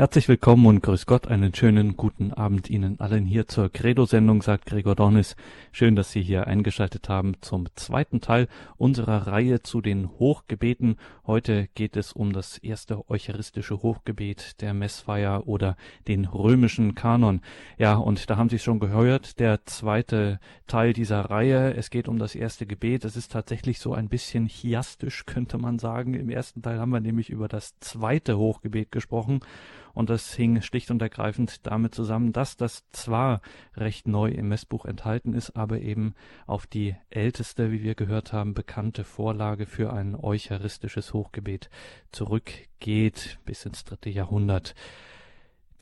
Herzlich willkommen und grüß Gott, einen schönen guten Abend Ihnen allen hier zur Credo-Sendung, sagt Gregor Dornis. Schön, dass Sie hier eingeschaltet haben zum zweiten Teil unserer Reihe zu den Hochgebeten. Heute geht es um das erste eucharistische Hochgebet der Messfeier oder den römischen Kanon. Ja, und da haben Sie schon gehört, der zweite Teil dieser Reihe. Es geht um das erste Gebet. Es ist tatsächlich so ein bisschen chiastisch, könnte man sagen. Im ersten Teil haben wir nämlich über das zweite Hochgebet gesprochen. Und das hing schlicht und ergreifend damit zusammen, dass das zwar recht neu im Messbuch enthalten ist, aber eben auf die älteste, wie wir gehört haben, bekannte Vorlage für ein eucharistisches Hochgebet zurückgeht bis ins dritte Jahrhundert.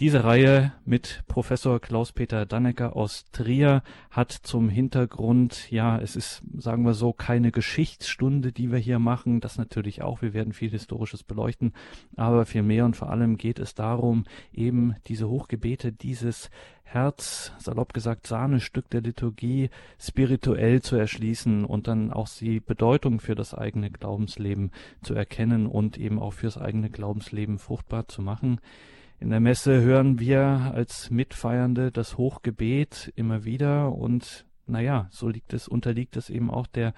Diese Reihe mit Professor Klaus-Peter Dannecker aus Trier hat zum Hintergrund, ja, es ist, sagen wir so, keine Geschichtsstunde, die wir hier machen. Das natürlich auch. Wir werden viel Historisches beleuchten. Aber viel mehr und vor allem geht es darum, eben diese Hochgebete, dieses Herz, salopp gesagt, Sahnestück der Liturgie spirituell zu erschließen und dann auch die Bedeutung für das eigene Glaubensleben zu erkennen und eben auch fürs eigene Glaubensleben fruchtbar zu machen. In der Messe hören wir als Mitfeiernde das Hochgebet immer wieder und naja, so liegt es, unterliegt es eben auch der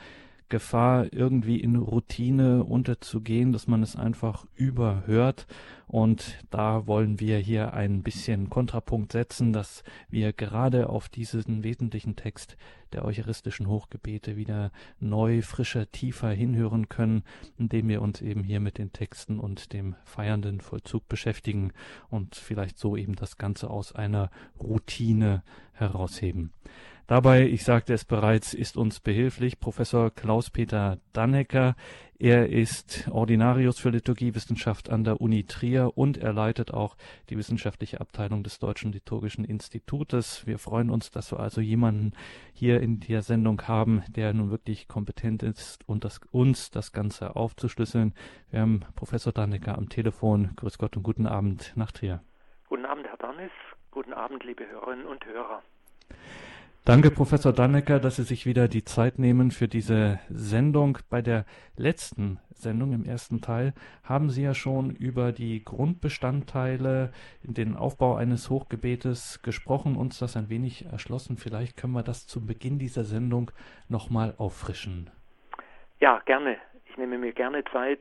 Gefahr, irgendwie in Routine unterzugehen, dass man es einfach überhört. Und da wollen wir hier ein bisschen Kontrapunkt setzen, dass wir gerade auf diesen wesentlichen Text der eucharistischen Hochgebete wieder neu, frischer, tiefer hinhören können, indem wir uns eben hier mit den Texten und dem feiernden Vollzug beschäftigen und vielleicht so eben das Ganze aus einer Routine herausheben. Dabei, ich sagte es bereits, ist uns behilflich Professor Klaus-Peter Dannecker. Er ist Ordinarius für Liturgiewissenschaft an der Uni Trier und er leitet auch die wissenschaftliche Abteilung des Deutschen Liturgischen Institutes. Wir freuen uns, dass wir also jemanden hier in der Sendung haben, der nun wirklich kompetent ist und das, uns das Ganze aufzuschlüsseln. Wir haben Professor Dannecker am Telefon. Grüß Gott und guten Abend nach Trier. Guten Abend, Herr Dannis. Guten Abend, liebe Hörerinnen und Hörer. Danke, Professor Dannecker, dass Sie sich wieder die Zeit nehmen für diese Sendung. Bei der letzten Sendung im ersten Teil haben Sie ja schon über die Grundbestandteile, den Aufbau eines Hochgebetes gesprochen, uns das ein wenig erschlossen. Vielleicht können wir das zu Beginn dieser Sendung nochmal auffrischen. Ja, gerne. Ich nehme mir gerne Zeit,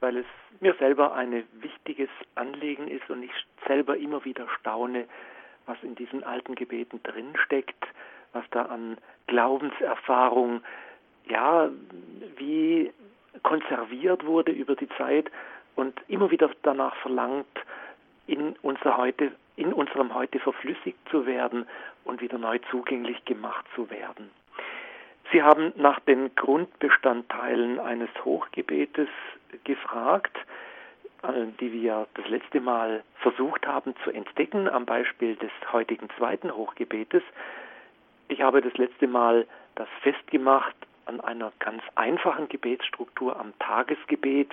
weil es mir selber ein wichtiges Anliegen ist und ich selber immer wieder staune, was in diesen alten Gebeten drinsteckt was da an Glaubenserfahrung, ja, wie konserviert wurde über die Zeit und immer wieder danach verlangt, in, unser heute, in unserem Heute verflüssigt zu werden und wieder neu zugänglich gemacht zu werden. Sie haben nach den Grundbestandteilen eines Hochgebetes gefragt, äh, die wir das letzte Mal versucht haben zu entdecken am Beispiel des heutigen zweiten Hochgebetes. Ich habe das letzte Mal das festgemacht an einer ganz einfachen Gebetsstruktur am Tagesgebet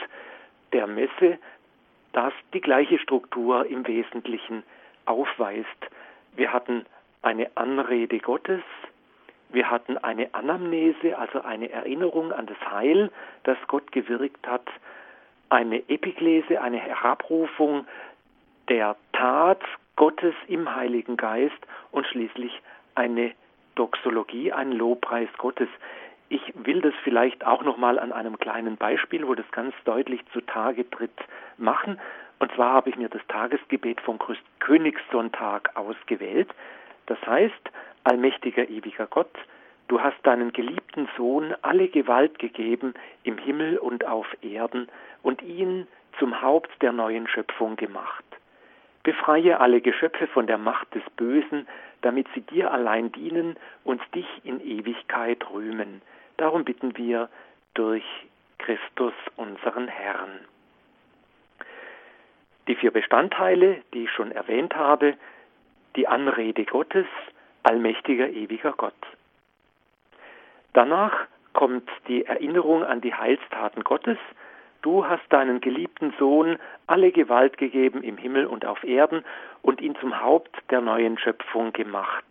der Messe, das die gleiche Struktur im Wesentlichen aufweist. Wir hatten eine Anrede Gottes, wir hatten eine Anamnese, also eine Erinnerung an das Heil, das Gott gewirkt hat, eine Epiklese, eine Herabrufung der Tat Gottes im Heiligen Geist und schließlich eine Doxologie ein Lobpreis Gottes. Ich will das vielleicht auch noch mal an einem kleinen Beispiel, wo das ganz deutlich zutage tritt, machen. Und zwar habe ich mir das Tagesgebet vom Königssonntag ausgewählt. Das heißt, allmächtiger ewiger Gott, du hast deinen geliebten Sohn alle Gewalt gegeben im Himmel und auf Erden und ihn zum Haupt der neuen Schöpfung gemacht. Befreie alle Geschöpfe von der Macht des Bösen, damit sie dir allein dienen und dich in Ewigkeit rühmen. Darum bitten wir durch Christus unseren Herrn. Die vier Bestandteile, die ich schon erwähnt habe, die Anrede Gottes, allmächtiger ewiger Gott. Danach kommt die Erinnerung an die Heilstaten Gottes, Du hast deinen geliebten Sohn alle Gewalt gegeben im Himmel und auf Erden und ihn zum Haupt der neuen Schöpfung gemacht.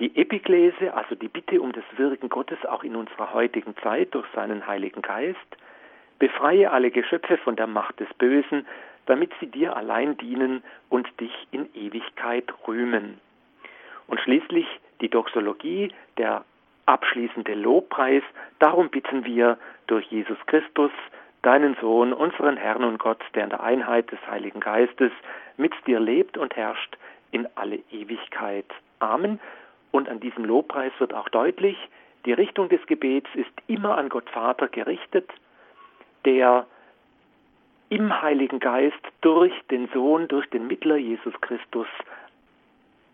Die Epiklese, also die Bitte um das Wirken Gottes auch in unserer heutigen Zeit durch seinen Heiligen Geist, befreie alle Geschöpfe von der Macht des Bösen, damit sie dir allein dienen und dich in Ewigkeit rühmen. Und schließlich die Doxologie, der abschließende Lobpreis, darum bitten wir durch Jesus Christus, deinen Sohn, unseren Herrn und Gott, der in der Einheit des Heiligen Geistes mit dir lebt und herrscht in alle Ewigkeit. Amen. Und an diesem Lobpreis wird auch deutlich, die Richtung des Gebets ist immer an Gott Vater gerichtet, der im Heiligen Geist durch den Sohn, durch den Mittler Jesus Christus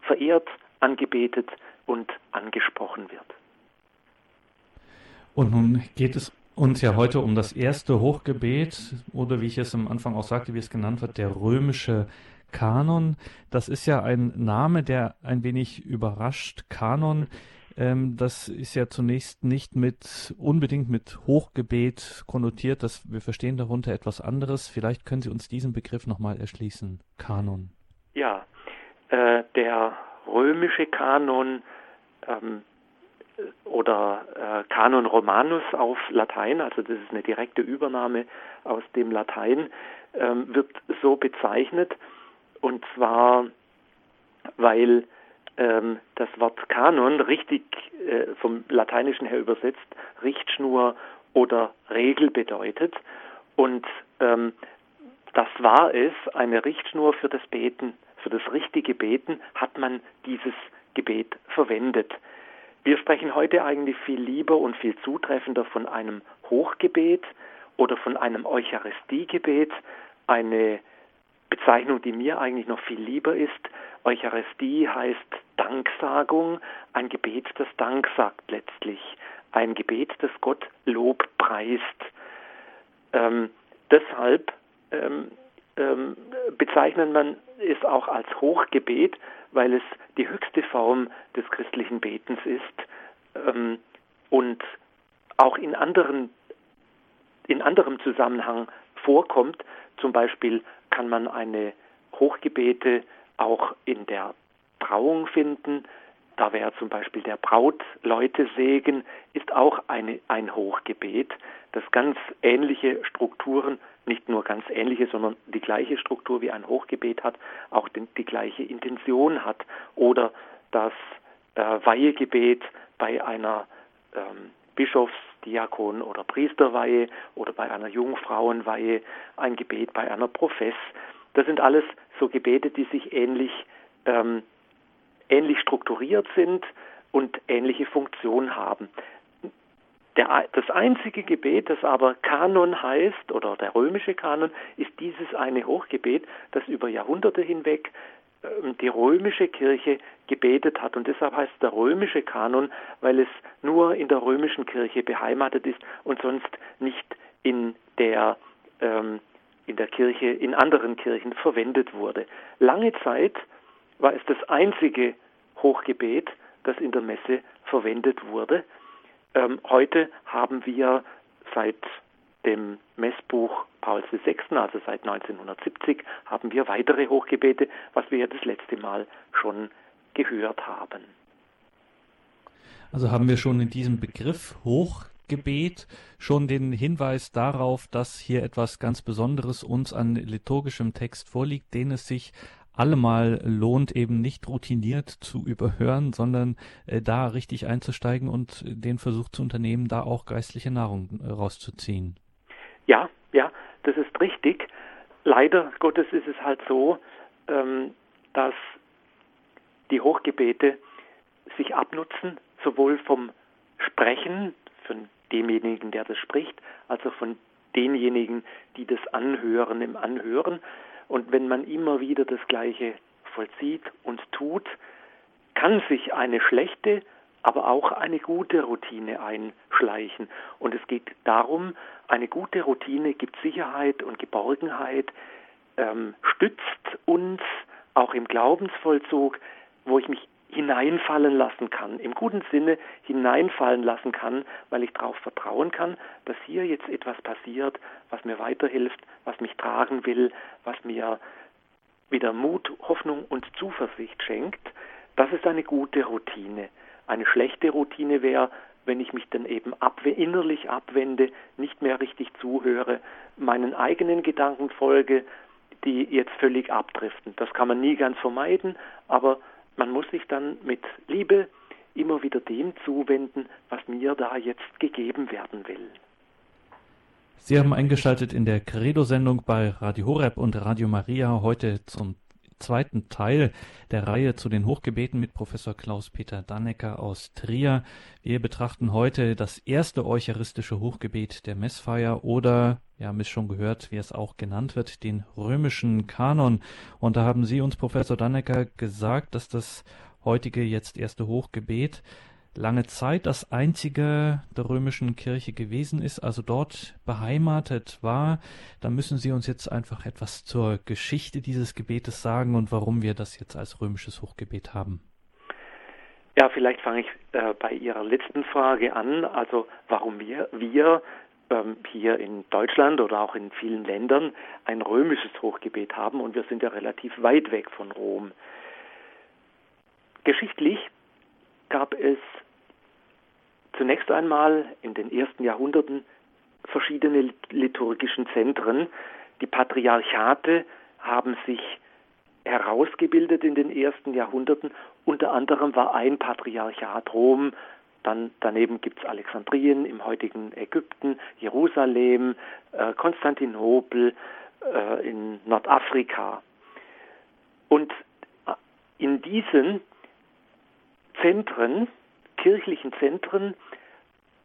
verehrt, angebetet und angesprochen wird. Und nun geht es uns ja heute um das erste Hochgebet oder wie ich es am Anfang auch sagte, wie es genannt wird, der römische Kanon. Das ist ja ein Name, der ein wenig überrascht. Kanon, ähm, das ist ja zunächst nicht mit unbedingt mit Hochgebet konnotiert. Das, wir verstehen darunter etwas anderes. Vielleicht können Sie uns diesen Begriff nochmal erschließen. Kanon. Ja, äh, der römische Kanon ähm, oder äh, Canon Romanus auf Latein, also das ist eine direkte Übernahme aus dem Latein, ähm, wird so bezeichnet und zwar, weil ähm, das Wort Kanon richtig äh, vom Lateinischen her übersetzt Richtschnur oder Regel bedeutet und ähm, das war es, eine Richtschnur für das Beten, für das richtige Beten hat man dieses Gebet verwendet. Wir sprechen heute eigentlich viel lieber und viel zutreffender von einem Hochgebet oder von einem Eucharistiegebet, eine Bezeichnung, die mir eigentlich noch viel lieber ist. Eucharistie heißt Danksagung, ein Gebet, das Dank sagt letztlich, ein Gebet, das Gott Lob preist. Ähm, deshalb ähm, ähm, bezeichnet man es auch als Hochgebet, weil es die höchste Form des christlichen Betens ist ähm, und auch in anderen in anderem Zusammenhang vorkommt. Zum Beispiel kann man eine Hochgebete auch in der Trauung finden. Da wäre zum Beispiel der Brautleutesegen, ist auch eine, ein Hochgebet, das ganz ähnliche Strukturen nicht nur ganz ähnliche, sondern die gleiche Struktur wie ein Hochgebet hat, auch den, die gleiche Intention hat. Oder das äh, Weihegebet bei einer ähm, Bischofs-, Diakon- oder Priesterweihe oder bei einer Jungfrauenweihe, ein Gebet bei einer Profess. Das sind alles so Gebete, die sich ähnlich, ähm, ähnlich strukturiert sind und ähnliche Funktion haben. Der, das einzige Gebet, das aber Kanon heißt, oder der römische Kanon, ist dieses eine Hochgebet, das über Jahrhunderte hinweg ähm, die römische Kirche gebetet hat. Und deshalb heißt der römische Kanon, weil es nur in der römischen Kirche beheimatet ist und sonst nicht in der, ähm, in der Kirche, in anderen Kirchen verwendet wurde. Lange Zeit war es das einzige Hochgebet, das in der Messe verwendet wurde. Ähm, heute haben wir seit dem Messbuch Pauls VI., also seit 1970, haben wir weitere Hochgebete, was wir ja das letzte Mal schon gehört haben. Also haben wir schon in diesem Begriff Hochgebet schon den Hinweis darauf, dass hier etwas ganz Besonderes uns an liturgischem Text vorliegt, den es sich allemal lohnt, eben nicht routiniert zu überhören, sondern äh, da richtig einzusteigen und den Versuch zu unternehmen, da auch geistliche Nahrung äh, rauszuziehen. Ja, ja, das ist richtig. Leider Gottes ist es halt so, ähm, dass die Hochgebete sich abnutzen, sowohl vom Sprechen, von demjenigen, der das spricht, als auch von denjenigen, die das anhören im Anhören. Und wenn man immer wieder das Gleiche vollzieht und tut, kann sich eine schlechte, aber auch eine gute Routine einschleichen. Und es geht darum, eine gute Routine gibt Sicherheit und Geborgenheit, ähm, stützt uns auch im Glaubensvollzug, wo ich mich hineinfallen lassen kann, im guten Sinne hineinfallen lassen kann, weil ich darauf vertrauen kann, dass hier jetzt etwas passiert, was mir weiterhilft, was mich tragen will, was mir wieder Mut, Hoffnung und Zuversicht schenkt. Das ist eine gute Routine. Eine schlechte Routine wäre, wenn ich mich dann eben abwe innerlich abwende, nicht mehr richtig zuhöre, meinen eigenen Gedanken folge, die jetzt völlig abdriften. Das kann man nie ganz vermeiden, aber man muss sich dann mit Liebe immer wieder dem zuwenden, was mir da jetzt gegeben werden will. Sie haben eingeschaltet in der Credo-Sendung bei Radio Horeb und Radio Maria heute zum zweiten Teil der Reihe zu den Hochgebeten mit Professor Klaus-Peter Dannecker aus Trier. Wir betrachten heute das erste eucharistische Hochgebet der Messfeier oder, wir haben es schon gehört, wie es auch genannt wird, den römischen Kanon. Und da haben Sie uns, Professor Dannecker, gesagt, dass das heutige jetzt erste Hochgebet lange Zeit das einzige der römischen Kirche gewesen ist, also dort beheimatet war. Da müssen Sie uns jetzt einfach etwas zur Geschichte dieses Gebetes sagen und warum wir das jetzt als römisches Hochgebet haben. Ja, vielleicht fange ich äh, bei Ihrer letzten Frage an, also warum wir, wir ähm, hier in Deutschland oder auch in vielen Ländern ein römisches Hochgebet haben und wir sind ja relativ weit weg von Rom. Geschichtlich gab es zunächst einmal in den ersten Jahrhunderten verschiedene liturgischen Zentren. Die Patriarchate haben sich herausgebildet in den ersten Jahrhunderten. Unter anderem war ein Patriarchat Rom, dann daneben gibt es Alexandrien im heutigen Ägypten, Jerusalem, äh, Konstantinopel äh, in Nordafrika. Und äh, in diesen Zentren kirchlichen Zentren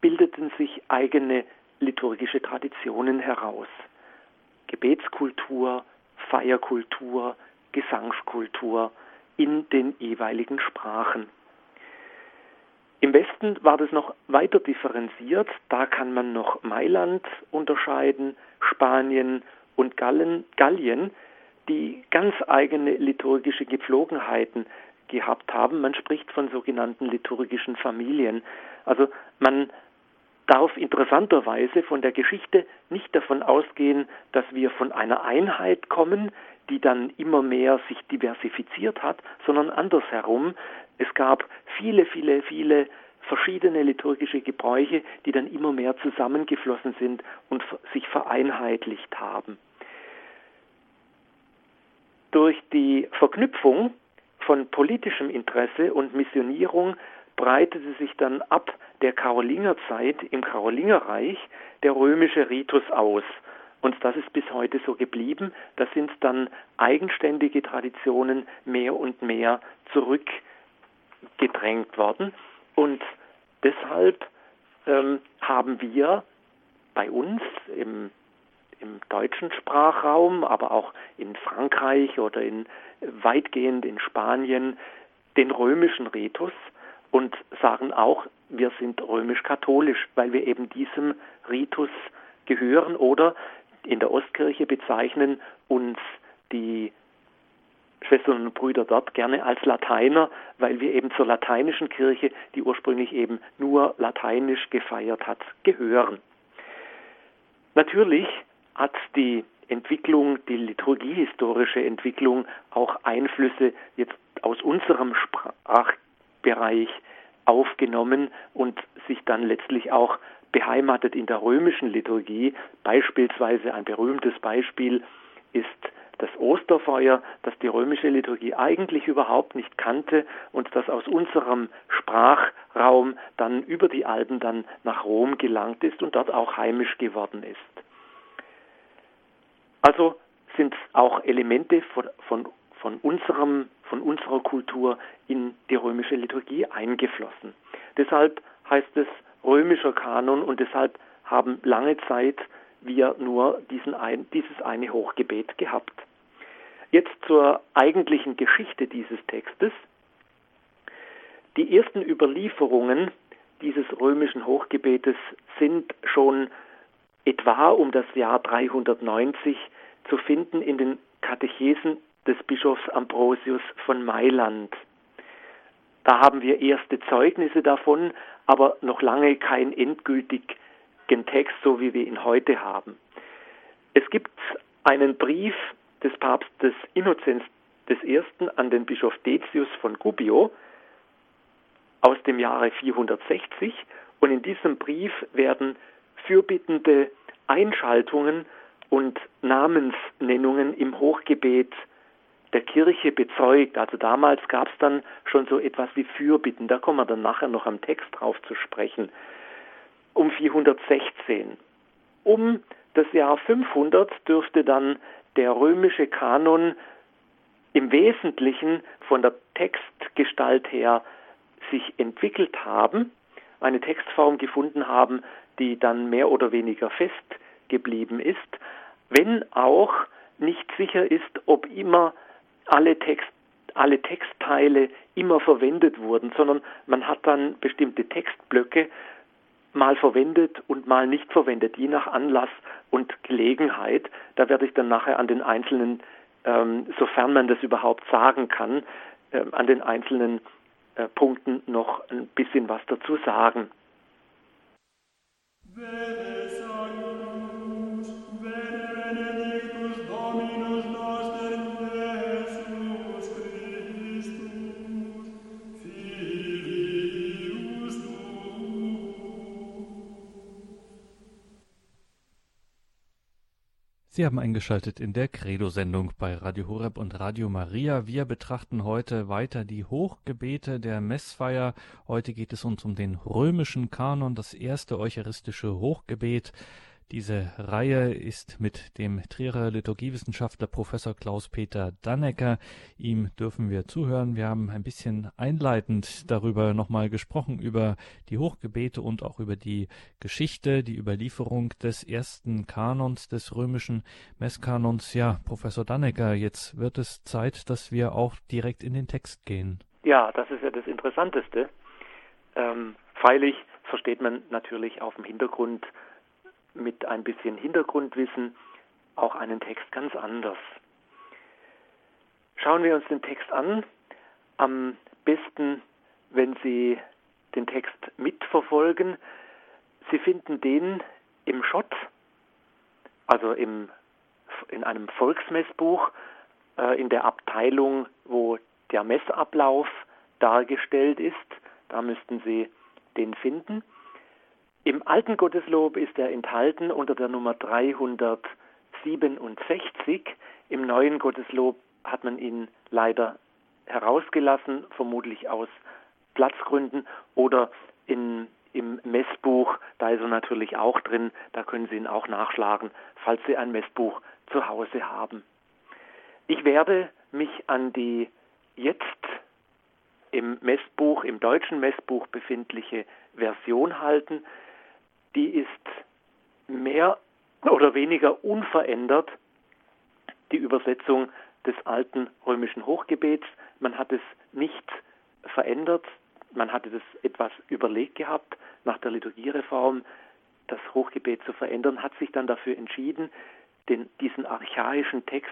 bildeten sich eigene liturgische Traditionen heraus. Gebetskultur, Feierkultur, Gesangskultur in den jeweiligen Sprachen. Im Westen war das noch weiter differenziert. Da kann man noch Mailand unterscheiden, Spanien und Gallen, Gallien, die ganz eigene liturgische Gepflogenheiten gehabt haben. Man spricht von sogenannten liturgischen Familien. Also man darf interessanterweise von der Geschichte nicht davon ausgehen, dass wir von einer Einheit kommen, die dann immer mehr sich diversifiziert hat, sondern andersherum. Es gab viele, viele, viele verschiedene liturgische Gebräuche, die dann immer mehr zusammengeflossen sind und sich vereinheitlicht haben. Durch die Verknüpfung von politischem Interesse und Missionierung breitete sich dann ab der Karolingerzeit im Karolingerreich der römische Ritus aus. Und das ist bis heute so geblieben. Da sind dann eigenständige Traditionen mehr und mehr zurückgedrängt worden. Und deshalb ähm, haben wir bei uns im im deutschen Sprachraum, aber auch in Frankreich oder in weitgehend in Spanien den römischen Ritus und sagen auch, wir sind römisch-katholisch, weil wir eben diesem Ritus gehören oder in der Ostkirche bezeichnen uns die Schwestern und Brüder dort gerne als Lateiner, weil wir eben zur lateinischen Kirche, die ursprünglich eben nur lateinisch gefeiert hat, gehören. Natürlich hat die Entwicklung, die liturgiehistorische Entwicklung auch Einflüsse jetzt aus unserem Sprachbereich aufgenommen und sich dann letztlich auch beheimatet in der römischen Liturgie. Beispielsweise ein berühmtes Beispiel ist das Osterfeuer, das die römische Liturgie eigentlich überhaupt nicht kannte und das aus unserem Sprachraum dann über die Alpen dann nach Rom gelangt ist und dort auch heimisch geworden ist. Also sind auch Elemente von, von, von, unserem, von unserer Kultur in die römische Liturgie eingeflossen. Deshalb heißt es römischer Kanon und deshalb haben lange Zeit wir nur diesen ein, dieses eine Hochgebet gehabt. Jetzt zur eigentlichen Geschichte dieses Textes. Die ersten Überlieferungen dieses römischen Hochgebetes sind schon etwa um das Jahr 390 zu finden in den Katechesen des Bischofs Ambrosius von Mailand. Da haben wir erste Zeugnisse davon, aber noch lange keinen endgültigen Text, so wie wir ihn heute haben. Es gibt einen Brief des Papstes Innozenz I. an den Bischof Decius von Gubbio aus dem Jahre 460 und in diesem Brief werden fürbittende Einschaltungen und Namensnennungen im Hochgebet der Kirche bezeugt. Also damals gab es dann schon so etwas wie Fürbitten. Da kommen wir dann nachher noch am Text drauf zu sprechen. Um 416. Um das Jahr 500 dürfte dann der römische Kanon im Wesentlichen von der Textgestalt her sich entwickelt haben, eine Textform gefunden haben, die dann mehr oder weniger fest geblieben ist, wenn auch nicht sicher ist, ob immer alle, Text, alle Textteile immer verwendet wurden, sondern man hat dann bestimmte Textblöcke mal verwendet und mal nicht verwendet, je nach Anlass und Gelegenheit. Da werde ich dann nachher an den einzelnen, ähm, sofern man das überhaupt sagen kann, äh, an den einzelnen äh, Punkten noch ein bisschen was dazu sagen. Bene Sie haben eingeschaltet in der Credo-Sendung bei Radio Horeb und Radio Maria. Wir betrachten heute weiter die Hochgebete der Messfeier. Heute geht es uns um den römischen Kanon, das erste eucharistische Hochgebet. Diese Reihe ist mit dem Trierer Liturgiewissenschaftler Professor Klaus-Peter Dannecker. Ihm dürfen wir zuhören. Wir haben ein bisschen einleitend darüber nochmal gesprochen, über die Hochgebete und auch über die Geschichte, die Überlieferung des ersten Kanons, des römischen Messkanons. Ja, Professor Dannecker, jetzt wird es Zeit, dass wir auch direkt in den Text gehen. Ja, das ist ja das Interessanteste. Ähm, freilich versteht man natürlich auf dem Hintergrund mit ein bisschen Hintergrundwissen auch einen Text ganz anders. Schauen wir uns den Text an. Am besten, wenn Sie den Text mitverfolgen. Sie finden den im Schott, also im, in einem Volksmessbuch, äh, in der Abteilung, wo der Messablauf dargestellt ist. Da müssten Sie den finden. Im alten Gotteslob ist er enthalten unter der Nummer 367. Im neuen Gotteslob hat man ihn leider herausgelassen, vermutlich aus Platzgründen oder in, im Messbuch, da ist er natürlich auch drin, da können Sie ihn auch nachschlagen, falls Sie ein Messbuch zu Hause haben. Ich werde mich an die jetzt im Messbuch, im deutschen Messbuch befindliche Version halten die ist mehr oder weniger unverändert die Übersetzung des alten römischen Hochgebets. Man hat es nicht verändert, man hatte das etwas überlegt gehabt nach der Liturgiereform, das Hochgebet zu verändern, hat sich dann dafür entschieden, den, diesen archaischen Text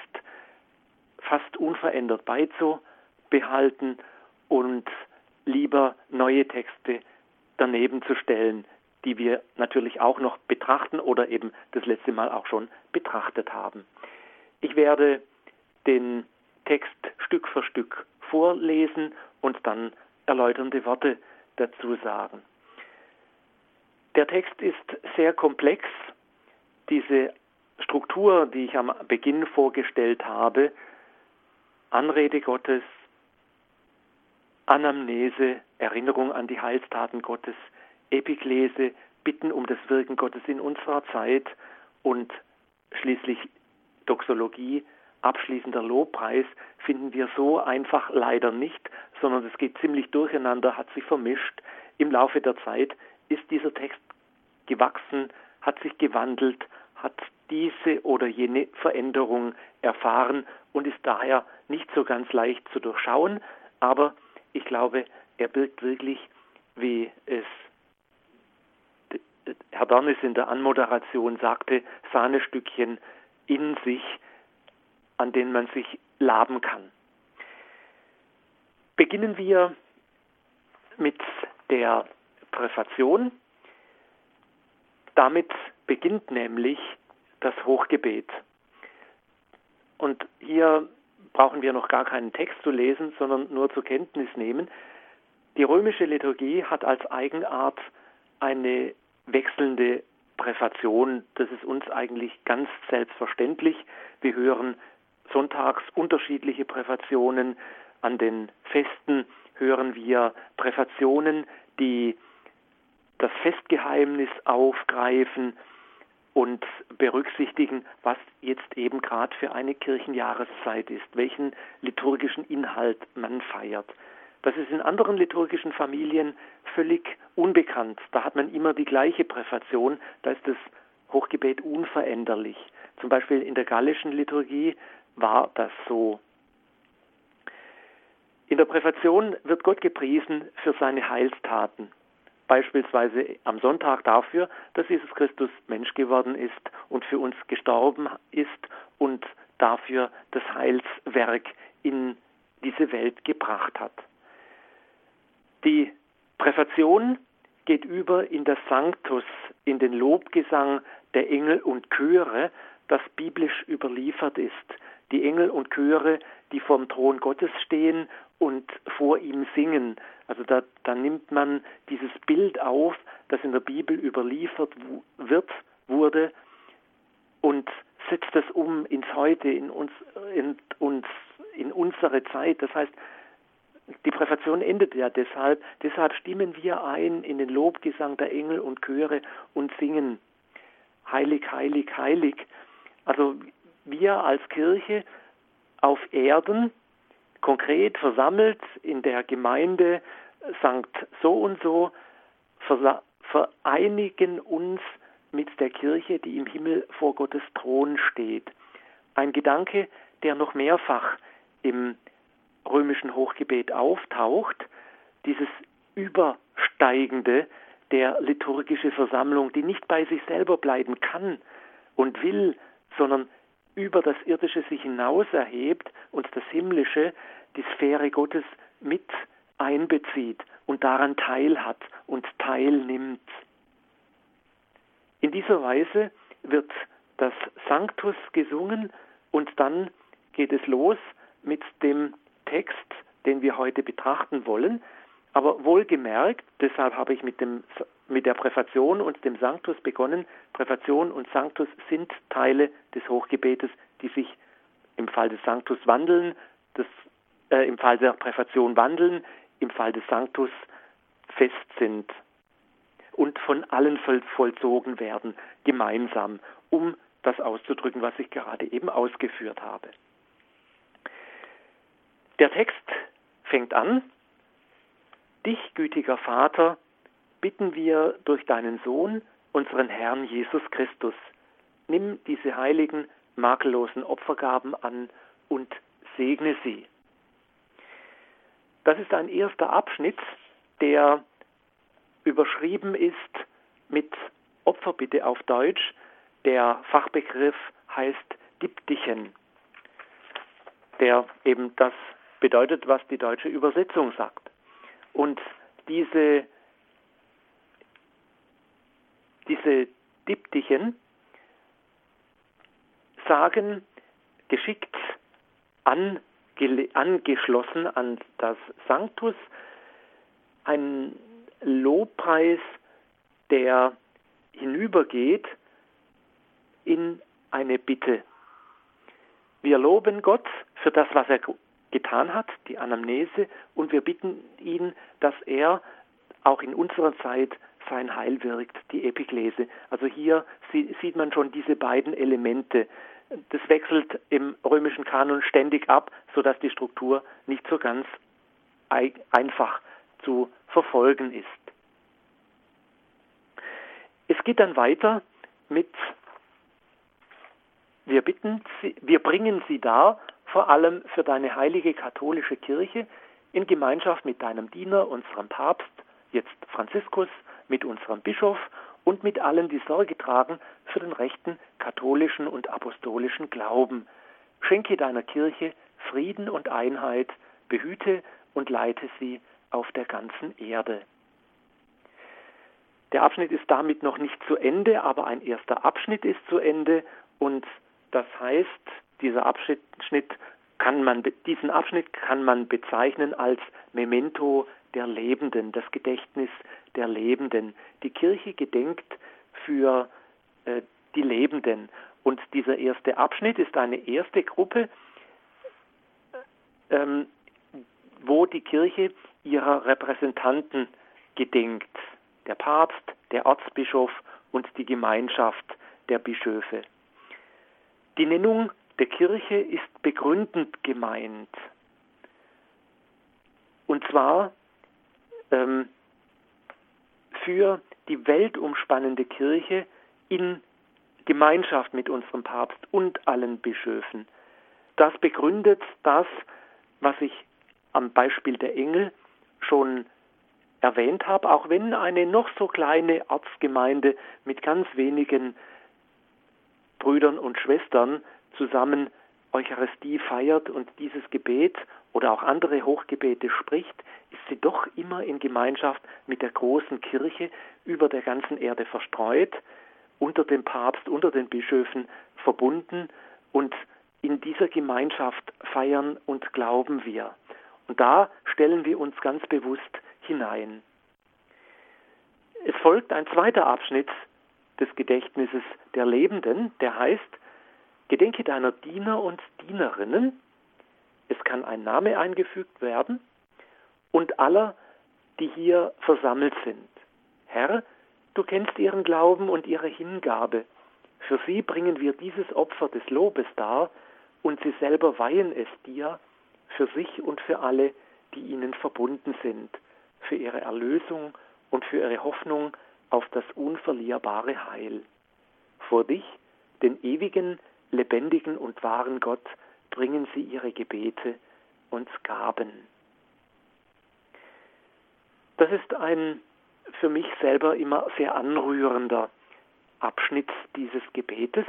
fast unverändert beizubehalten und lieber neue Texte daneben zu stellen, die wir natürlich auch noch betrachten oder eben das letzte Mal auch schon betrachtet haben. Ich werde den Text Stück für Stück vorlesen und dann erläuternde Worte dazu sagen. Der Text ist sehr komplex. Diese Struktur, die ich am Beginn vorgestellt habe, Anrede Gottes, Anamnese, Erinnerung an die Heilstaten Gottes, Epiklese, Bitten um das Wirken Gottes in unserer Zeit und schließlich Doxologie, abschließender Lobpreis finden wir so einfach leider nicht, sondern es geht ziemlich durcheinander, hat sich vermischt. Im Laufe der Zeit ist dieser Text gewachsen, hat sich gewandelt, hat diese oder jene Veränderung erfahren und ist daher nicht so ganz leicht zu durchschauen, aber ich glaube, er birgt wirklich, wie es Herr Bernis in der Anmoderation sagte, Sahnestückchen in sich, an denen man sich laben kann. Beginnen wir mit der Präfation. Damit beginnt nämlich das Hochgebet. Und hier brauchen wir noch gar keinen Text zu lesen, sondern nur zur Kenntnis nehmen. Die römische Liturgie hat als Eigenart eine wechselnde Präfation, das ist uns eigentlich ganz selbstverständlich. Wir hören sonntags unterschiedliche Präfationen. An den Festen hören wir Präfationen, die das Festgeheimnis aufgreifen und berücksichtigen, was jetzt eben gerade für eine Kirchenjahreszeit ist, welchen liturgischen Inhalt man feiert. Das ist in anderen liturgischen Familien völlig unbekannt. Da hat man immer die gleiche Präfation, da ist das Hochgebet unveränderlich. Zum Beispiel in der gallischen Liturgie war das so. In der Präfation wird Gott gepriesen für seine Heilstaten. Beispielsweise am Sonntag dafür, dass Jesus Christus Mensch geworden ist und für uns gestorben ist und dafür das Heilswerk in diese Welt gebracht hat. Die Präfation geht über in das Sanctus, in den Lobgesang der Engel und Chöre, das biblisch überliefert ist. Die Engel und Chöre, die vorm Thron Gottes stehen und vor ihm singen. Also da, da nimmt man dieses Bild auf, das in der Bibel überliefert wird, wurde und setzt das um ins Heute, in uns, in uns, in unsere Zeit. Das heißt, die Präfation endet ja deshalb. Deshalb stimmen wir ein in den Lobgesang der Engel und Chöre und singen Heilig, heilig, heilig. Also wir als Kirche auf Erden, konkret versammelt in der Gemeinde Sankt so und so, vereinigen uns mit der Kirche, die im Himmel vor Gottes Thron steht. Ein Gedanke, der noch mehrfach im römischen Hochgebet auftaucht, dieses Übersteigende der liturgische Versammlung, die nicht bei sich selber bleiben kann und will, sondern über das Irdische sich hinaus erhebt und das Himmlische, die Sphäre Gottes mit einbezieht und daran teilhat und teilnimmt. In dieser Weise wird das Sanctus gesungen und dann geht es los mit dem Text, den wir heute betrachten wollen. Aber wohlgemerkt, deshalb habe ich mit, dem, mit der Präfation und dem Sanctus begonnen. Präfation und Sanctus sind Teile des Hochgebetes, die sich im Fall des Sanctus wandeln, das, äh, im Fall der Präfation wandeln, im Fall des Sanctus fest sind und von allen voll, vollzogen werden, gemeinsam, um das auszudrücken, was ich gerade eben ausgeführt habe. Der Text fängt an, Dich, gütiger Vater, bitten wir durch deinen Sohn, unseren Herrn Jesus Christus, nimm diese heiligen, makellosen Opfergaben an und segne sie. Das ist ein erster Abschnitt, der überschrieben ist mit Opferbitte auf Deutsch. Der Fachbegriff heißt Diptychen, der eben das bedeutet, was die deutsche Übersetzung sagt. Und diese, diese Diptychen sagen geschickt ange, angeschlossen an das Sanctus ein Lobpreis, der hinübergeht in eine Bitte. Wir loben Gott für das, was er getan hat, die Anamnese, und wir bitten ihn, dass er auch in unserer Zeit sein Heil wirkt, die Epiklese. Also hier sieht man schon diese beiden Elemente. Das wechselt im römischen Kanon ständig ab, sodass die Struktur nicht so ganz einfach zu verfolgen ist. Es geht dann weiter mit wir bitten sie, wir bringen sie dar, vor allem für deine heilige katholische Kirche in Gemeinschaft mit deinem Diener, unserem Papst, jetzt Franziskus, mit unserem Bischof und mit allen, die Sorge tragen für den rechten katholischen und apostolischen Glauben. Schenke deiner Kirche Frieden und Einheit, behüte und leite sie auf der ganzen Erde. Der Abschnitt ist damit noch nicht zu Ende, aber ein erster Abschnitt ist zu Ende und das heißt, dieser Abschnitt kann man, diesen Abschnitt kann man bezeichnen als Memento der Lebenden, das Gedächtnis der Lebenden. Die Kirche gedenkt für äh, die Lebenden. Und dieser erste Abschnitt ist eine erste Gruppe, ähm, wo die Kirche ihrer Repräsentanten gedenkt. Der Papst, der Erzbischof und die Gemeinschaft der Bischöfe. Die Nennung der Kirche ist begründend gemeint. Und zwar ähm, für die weltumspannende Kirche in Gemeinschaft mit unserem Papst und allen Bischöfen. Das begründet das, was ich am Beispiel der Engel schon erwähnt habe, auch wenn eine noch so kleine Ortsgemeinde mit ganz wenigen Brüdern und Schwestern zusammen Eucharistie feiert und dieses Gebet oder auch andere Hochgebete spricht, ist sie doch immer in Gemeinschaft mit der großen Kirche über der ganzen Erde verstreut, unter dem Papst, unter den Bischöfen verbunden und in dieser Gemeinschaft feiern und glauben wir. Und da stellen wir uns ganz bewusst hinein. Es folgt ein zweiter Abschnitt des Gedächtnisses der Lebenden, der heißt, Gedenke deiner Diener und Dienerinnen, es kann ein Name eingefügt werden, und aller, die hier versammelt sind. Herr, du kennst ihren Glauben und ihre Hingabe. Für sie bringen wir dieses Opfer des Lobes dar, und sie selber weihen es dir, für sich und für alle, die ihnen verbunden sind, für ihre Erlösung und für ihre Hoffnung auf das unverlierbare Heil. Vor dich, den ewigen, lebendigen und wahren Gott, bringen sie ihre Gebete und Gaben. Das ist ein für mich selber immer sehr anrührender Abschnitt dieses Gebetes.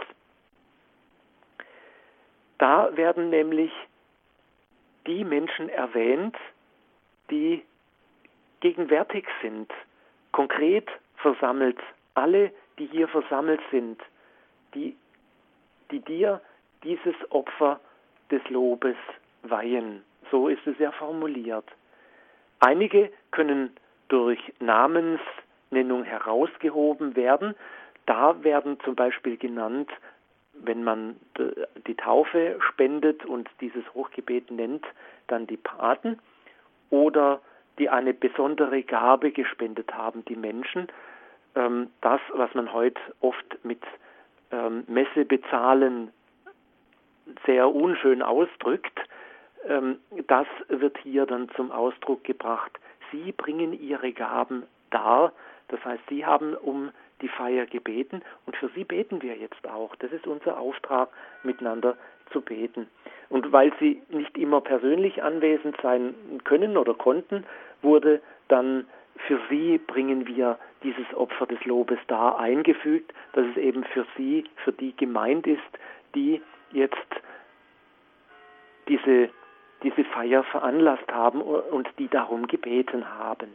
Da werden nämlich die Menschen erwähnt, die gegenwärtig sind, konkret versammelt, alle, die hier versammelt sind, die, die dir dieses Opfer des Lobes weihen. So ist es ja formuliert. Einige können durch Namensnennung herausgehoben werden. Da werden zum Beispiel genannt, wenn man die Taufe spendet und dieses Hochgebet nennt, dann die Paten oder die eine besondere Gabe gespendet haben, die Menschen. Ähm, das, was man heute oft mit ähm, Messe bezahlen sehr unschön ausdrückt, ähm, das wird hier dann zum Ausdruck gebracht. Sie bringen ihre Gaben dar, das heißt, sie haben um die Feier gebeten und für sie beten wir jetzt auch. Das ist unser Auftrag, miteinander zu beten. Und weil sie nicht immer persönlich anwesend sein können oder konnten, wurde dann für sie bringen wir dieses Opfer des Lobes dar eingefügt, dass es eben für sie, für die gemeint ist, die jetzt diese, diese Feier veranlasst haben und die darum gebeten haben.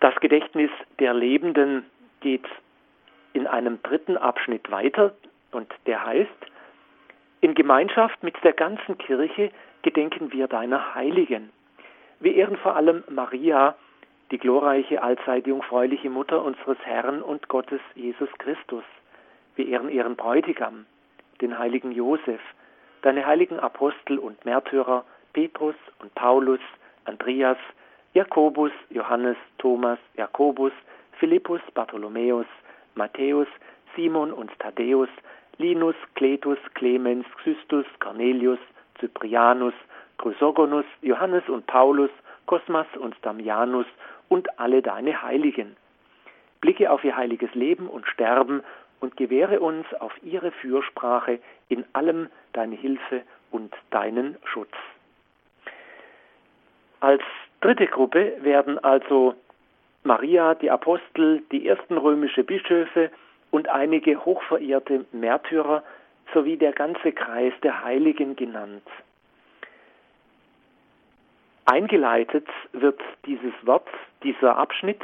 Das Gedächtnis der Lebenden geht in einem dritten Abschnitt weiter und der heißt, in Gemeinschaft mit der ganzen Kirche gedenken wir deiner Heiligen. Wir ehren vor allem Maria, die glorreiche, allzeit jungfräuliche Mutter unseres Herrn und Gottes Jesus Christus. Wir ehren ihren Bräutigam, den heiligen Josef, deine heiligen Apostel und Märtyrer Petrus und Paulus, Andreas, Jakobus, Johannes, Thomas, Jakobus, Philippus, Bartholomäus, Matthäus, Simon und Thaddäus, Linus, Cletus, Clemens, Xystus, Cornelius, Cyprianus, Chrysogonus, Johannes und Paulus, Kosmas und Damianus und alle deine Heiligen. Blicke auf ihr heiliges Leben und Sterben und gewähre uns auf ihre Fürsprache in allem deine Hilfe und deinen Schutz. Als dritte Gruppe werden also Maria, die Apostel, die ersten römische Bischöfe und einige hochverehrte Märtyrer sowie der ganze Kreis der Heiligen genannt. Eingeleitet wird dieses Wort, dieser Abschnitt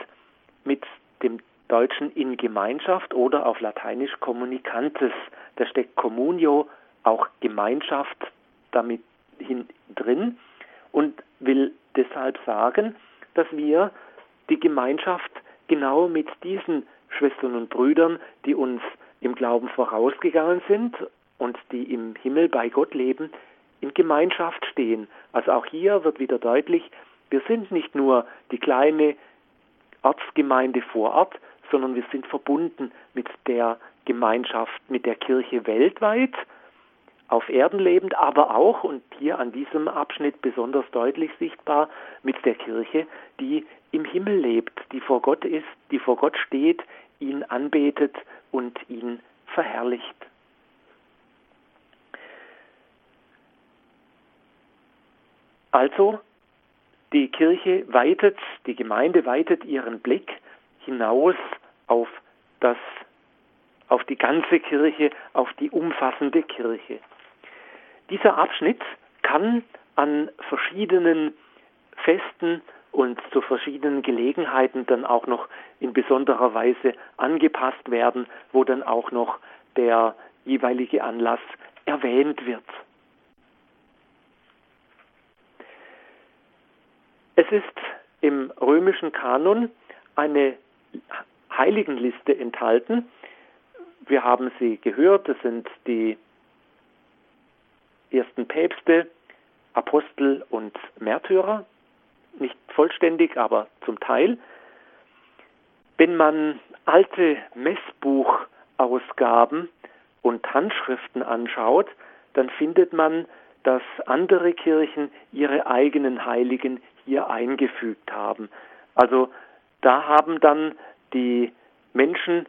mit dem Deutschen in Gemeinschaft oder auf Lateinisch communicantes. Da steckt Communio, auch Gemeinschaft damit hin, drin und will deshalb sagen, dass wir die Gemeinschaft genau mit diesen Schwestern und Brüdern, die uns im Glauben vorausgegangen sind und die im Himmel bei Gott leben, in Gemeinschaft stehen. Also auch hier wird wieder deutlich, wir sind nicht nur die kleine Ortsgemeinde vor Ort, sondern wir sind verbunden mit der Gemeinschaft, mit der Kirche weltweit, auf Erden lebend, aber auch, und hier an diesem Abschnitt besonders deutlich sichtbar, mit der Kirche, die im Himmel lebt, die vor Gott ist, die vor Gott steht, ihn anbetet und ihn verherrlicht. Also, die Kirche weitet, die Gemeinde weitet ihren Blick hinaus auf das, auf die ganze Kirche, auf die umfassende Kirche. Dieser Abschnitt kann an verschiedenen Festen und zu verschiedenen Gelegenheiten dann auch noch in besonderer Weise angepasst werden, wo dann auch noch der jeweilige Anlass erwähnt wird. Es ist im römischen Kanon eine Heiligenliste enthalten. Wir haben sie gehört, das sind die ersten Päpste, Apostel und Märtyrer, nicht vollständig, aber zum Teil. Wenn man alte Messbuchausgaben und Handschriften anschaut, dann findet man, dass andere Kirchen ihre eigenen Heiligen hier eingefügt haben. Also da haben dann die Menschen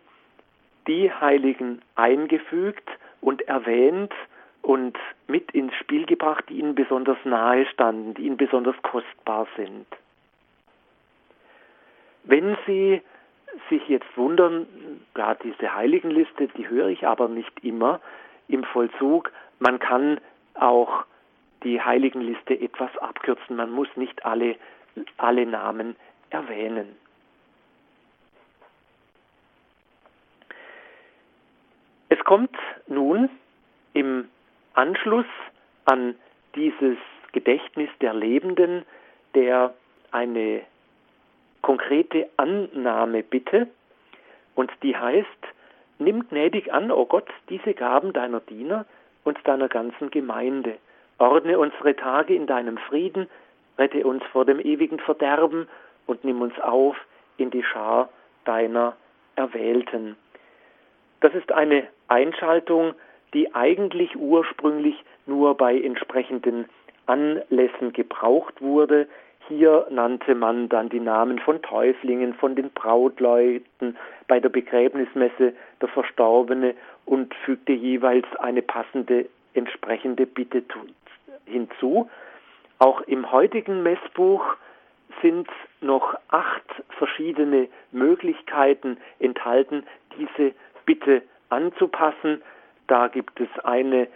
die Heiligen eingefügt und erwähnt und mit ins Spiel gebracht, die ihnen besonders nahe standen, die ihnen besonders kostbar sind. Wenn Sie sich jetzt wundern, ja, diese Heiligenliste, die höre ich aber nicht immer im Vollzug, man kann auch die Heiligenliste etwas abkürzen. Man muss nicht alle, alle Namen erwähnen. Es kommt nun im Anschluss an dieses Gedächtnis der Lebenden, der eine konkrete Annahme bitte, und die heißt, nimm gnädig an, o oh Gott, diese Gaben deiner Diener und deiner ganzen Gemeinde Ordne unsere Tage in deinem Frieden, rette uns vor dem ewigen Verderben und nimm uns auf in die Schar deiner Erwählten. Das ist eine Einschaltung, die eigentlich ursprünglich nur bei entsprechenden Anlässen gebraucht wurde. Hier nannte man dann die Namen von Täuflingen, von den Brautleuten, bei der Begräbnismesse der Verstorbene und fügte jeweils eine passende entsprechende Bitte hinzu. Auch im heutigen Messbuch sind noch acht verschiedene Möglichkeiten enthalten, diese Bitte anzupassen. Da gibt es eine,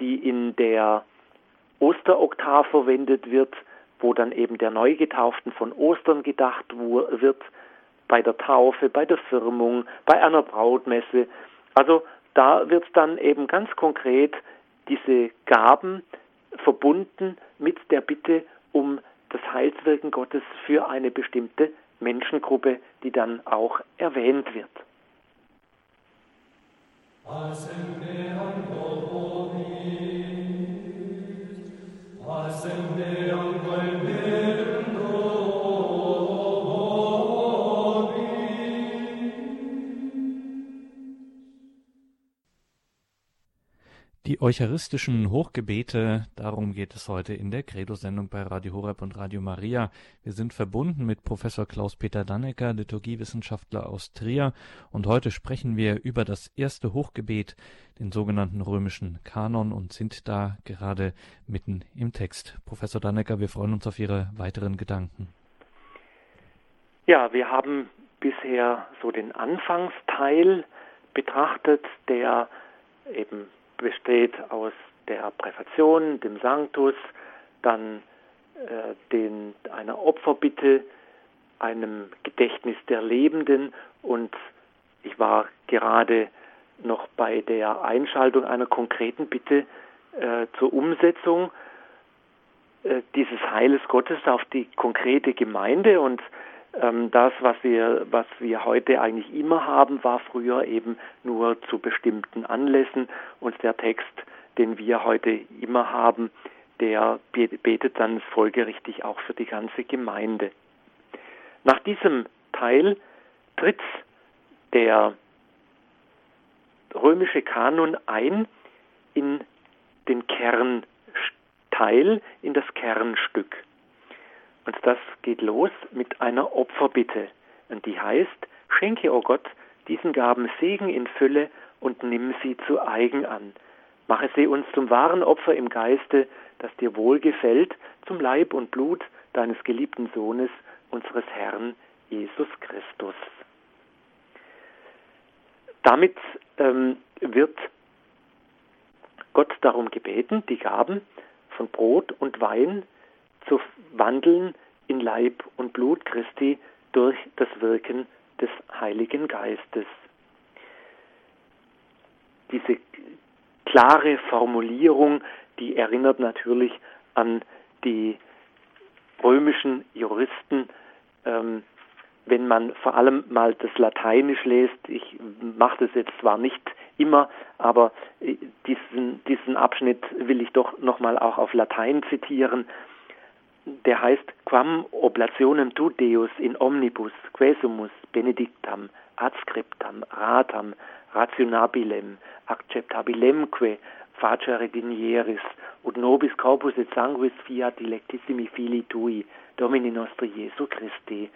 die in der Osteroktav verwendet wird, wo dann eben der Neugetauften von Ostern gedacht wird, bei der Taufe, bei der Firmung, bei einer Brautmesse. Also da wird dann eben ganz konkret diese Gaben verbunden mit der Bitte um das Heilswirken Gottes für eine bestimmte Menschengruppe, die dann auch erwähnt wird. Die eucharistischen Hochgebete, darum geht es heute in der Credo-Sendung bei Radio Horeb und Radio Maria. Wir sind verbunden mit Professor Klaus-Peter Dannecker, Liturgiewissenschaftler aus Trier, und heute sprechen wir über das erste Hochgebet, den sogenannten römischen Kanon, und sind da gerade mitten im Text. Professor Dannecker, wir freuen uns auf Ihre weiteren Gedanken. Ja, wir haben bisher so den Anfangsteil betrachtet, der eben besteht aus der Präfation, dem Sanctus, dann äh, den, einer Opferbitte, einem Gedächtnis der Lebenden und ich war gerade noch bei der Einschaltung einer konkreten Bitte äh, zur Umsetzung äh, dieses Heiles Gottes auf die konkrete Gemeinde und das, was wir, was wir heute eigentlich immer haben, war früher eben nur zu bestimmten Anlässen und der Text, den wir heute immer haben, der betet dann folgerichtig auch für die ganze Gemeinde. Nach diesem Teil tritt der römische Kanon ein in den Kernteil, in das Kernstück. Und das geht los mit einer Opferbitte. Und die heißt, schenke, o oh Gott, diesen Gaben Segen in Fülle und nimm sie zu eigen an. Mache sie uns zum wahren Opfer im Geiste, das dir wohlgefällt, zum Leib und Blut deines geliebten Sohnes, unseres Herrn Jesus Christus. Damit ähm, wird Gott darum gebeten, die Gaben von Brot und Wein zu wandeln in Leib und Blut Christi durch das Wirken des Heiligen Geistes. Diese klare Formulierung, die erinnert natürlich an die römischen Juristen, ähm, wenn man vor allem mal das Lateinisch liest, ich mache das jetzt zwar nicht immer, aber äh, diesen, diesen Abschnitt will ich doch nochmal auch auf Latein zitieren. Der heißt Quam oblationem tu Deus in omnibus quesumus benedictam adscriptam ratam rationabilem acceptabilemque facere dinieris ut nobis corpus et sanguis fiat dilectissimi fili tui Domini nostri Jesu Christi.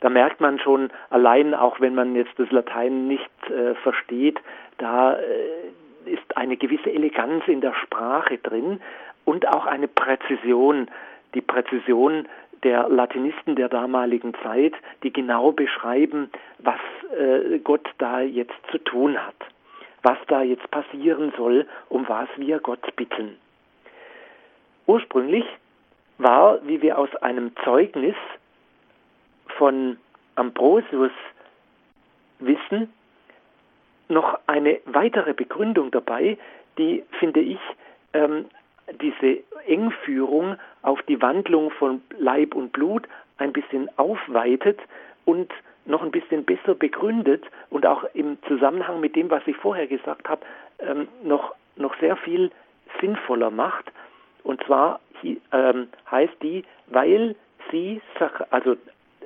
Da merkt man schon allein, auch wenn man jetzt das Latein nicht äh, versteht, da äh, ist eine gewisse Eleganz in der Sprache drin und auch eine Präzision, die Präzision der Latinisten der damaligen Zeit, die genau beschreiben, was äh, Gott da jetzt zu tun hat, was da jetzt passieren soll, um was wir Gott bitten. Ursprünglich war, wie wir aus einem Zeugnis von Ambrosius wissen, noch eine weitere Begründung dabei, die, finde ich, ähm, diese Engführung auf die Wandlung von Leib und Blut ein bisschen aufweitet und noch ein bisschen besser begründet und auch im Zusammenhang mit dem, was ich vorher gesagt habe, ähm, noch, noch sehr viel sinnvoller macht. Und zwar ähm, heißt die, weil sie, also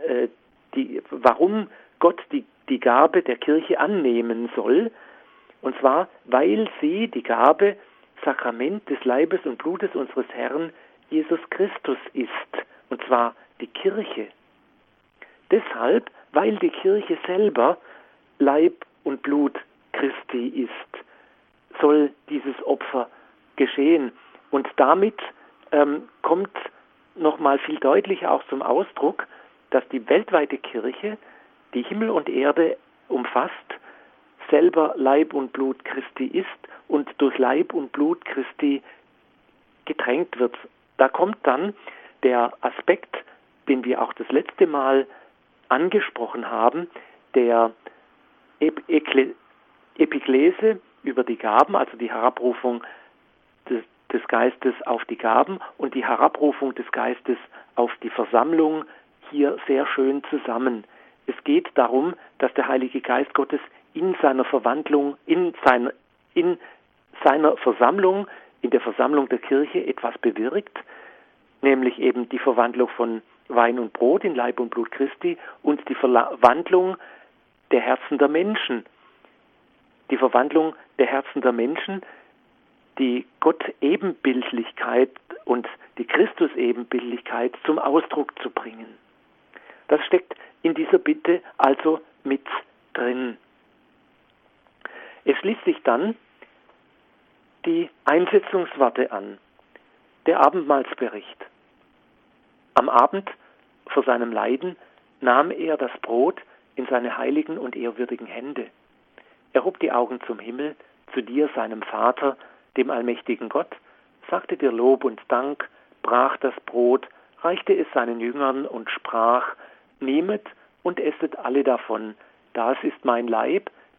äh, die, warum Gott die, die Gabe der Kirche annehmen soll. Und zwar, weil sie die Gabe Sakrament des Leibes und Blutes unseres Herrn Jesus Christus ist. Und zwar die Kirche. Deshalb, weil die Kirche selber Leib und Blut Christi ist, soll dieses Opfer geschehen. Und damit ähm, kommt nochmal viel deutlicher auch zum Ausdruck, dass die weltweite Kirche, die Himmel und Erde umfasst, selber Leib und Blut Christi ist und durch Leib und Blut Christi getränkt wird. Da kommt dann der Aspekt, den wir auch das letzte Mal angesprochen haben, der Epiklese über die Gaben, also die Herabrufung des, des Geistes auf die Gaben und die Herabrufung des Geistes auf die Versammlung hier sehr schön zusammen. Es geht darum, dass der Heilige Geist Gottes in seiner Verwandlung, in seiner, in seiner Versammlung, in der Versammlung der Kirche etwas bewirkt, nämlich eben die Verwandlung von Wein und Brot in Leib und Blut Christi und die Verwandlung der Herzen der Menschen. Die Verwandlung der Herzen der Menschen, die Gott-Ebenbildlichkeit und die Christus-Ebenbildlichkeit zum Ausdruck zu bringen. Das steckt in dieser Bitte also mit drin. Es schließt sich dann die Einsetzungsworte an, der Abendmahlsbericht. Am Abend vor seinem Leiden nahm er das Brot in seine heiligen und ehrwürdigen Hände. Er hob die Augen zum Himmel, zu dir, seinem Vater, dem allmächtigen Gott, sagte dir Lob und Dank, brach das Brot, reichte es seinen Jüngern und sprach, Nehmet und esset alle davon, das ist mein Leib,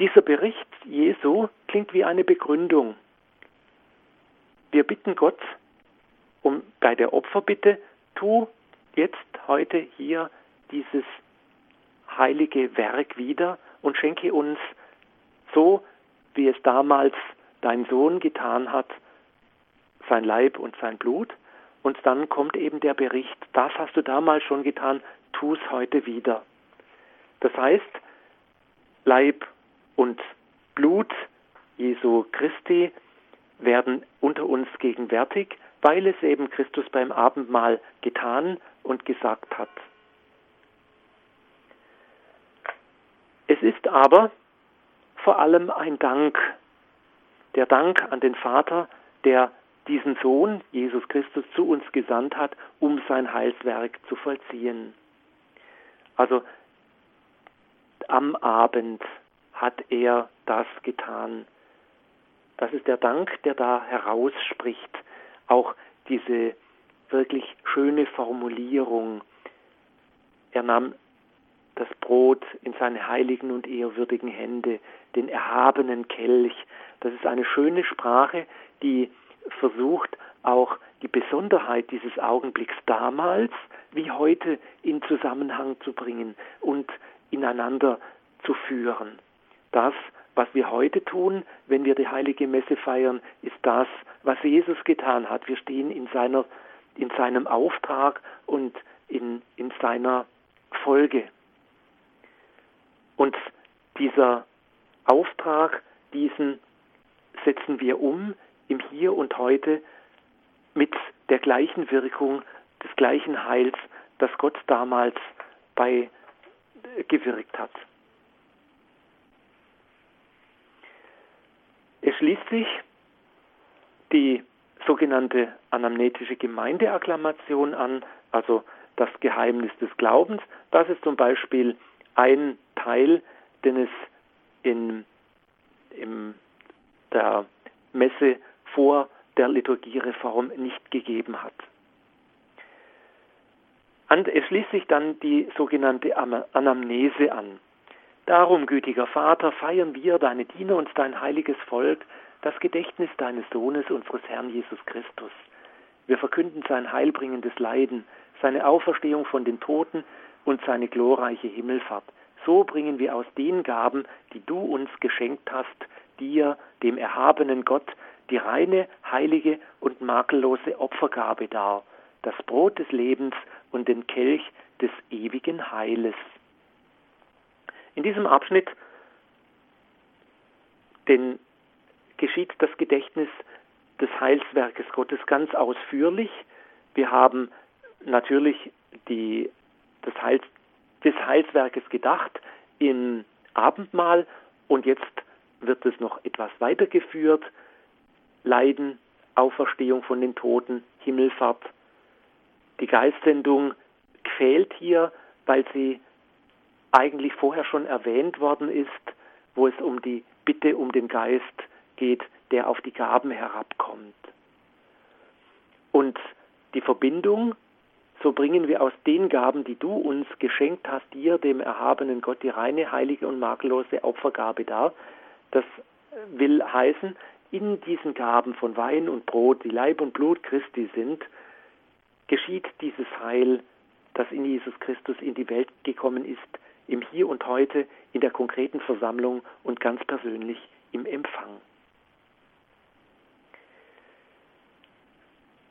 Dieser Bericht Jesu klingt wie eine Begründung. Wir bitten Gott um bei der Opferbitte, tu jetzt heute hier dieses heilige Werk wieder und schenke uns so, wie es damals dein Sohn getan hat, sein Leib und sein Blut. Und dann kommt eben der Bericht, das hast du damals schon getan, tu es heute wieder. Das heißt, Leib und Blut Jesu Christi werden unter uns gegenwärtig, weil es eben Christus beim Abendmahl getan und gesagt hat. Es ist aber vor allem ein Dank, der Dank an den Vater, der diesen Sohn, Jesus Christus, zu uns gesandt hat, um sein Heilswerk zu vollziehen. Also am Abend hat er das getan. Das ist der Dank, der da herausspricht. Auch diese wirklich schöne Formulierung. Er nahm das Brot in seine heiligen und ehrwürdigen Hände, den erhabenen Kelch. Das ist eine schöne Sprache, die versucht auch die Besonderheit dieses Augenblicks damals wie heute in Zusammenhang zu bringen und ineinander zu führen. Das, was wir heute tun, wenn wir die heilige Messe feiern, ist das, was Jesus getan hat. Wir stehen in seiner in seinem Auftrag und in, in seiner Folge. Und dieser Auftrag, diesen setzen wir um im Hier und Heute mit der gleichen Wirkung, des gleichen Heils, das Gott damals bei äh, gewirkt hat. Sich die sogenannte anamnetische Gemeindeakklamation an, also das Geheimnis des Glaubens. Das ist zum Beispiel ein Teil, den es in, in der Messe vor der Liturgiereform nicht gegeben hat. Und es schließt sich dann die sogenannte Anamnese an. Darum, gütiger Vater, feiern wir, deine Diener und dein heiliges Volk, das Gedächtnis deines Sohnes, unseres Herrn Jesus Christus. Wir verkünden sein heilbringendes Leiden, seine Auferstehung von den Toten und seine glorreiche Himmelfahrt. So bringen wir aus den Gaben, die du uns geschenkt hast, dir, dem erhabenen Gott, die reine, heilige und makellose Opfergabe dar, das Brot des Lebens und den Kelch des ewigen Heiles. In diesem Abschnitt, den geschieht das Gedächtnis des Heilswerkes Gottes ganz ausführlich. Wir haben natürlich die, das Heils, des Heilswerkes gedacht im Abendmahl und jetzt wird es noch etwas weitergeführt. Leiden, Auferstehung von den Toten, Himmelfahrt. Die Geistsendung quält hier, weil sie eigentlich vorher schon erwähnt worden ist, wo es um die Bitte um den Geist geht, der auf die Gaben herabkommt. Und die Verbindung, so bringen wir aus den Gaben, die du uns geschenkt hast, dir, dem erhabenen Gott, die reine, heilige und makellose Opfergabe dar. Das will heißen, in diesen Gaben von Wein und Brot, die Leib und Blut Christi sind, geschieht dieses Heil, das in Jesus Christus in die Welt gekommen ist, im Hier und Heute, in der konkreten Versammlung und ganz persönlich im Empfang.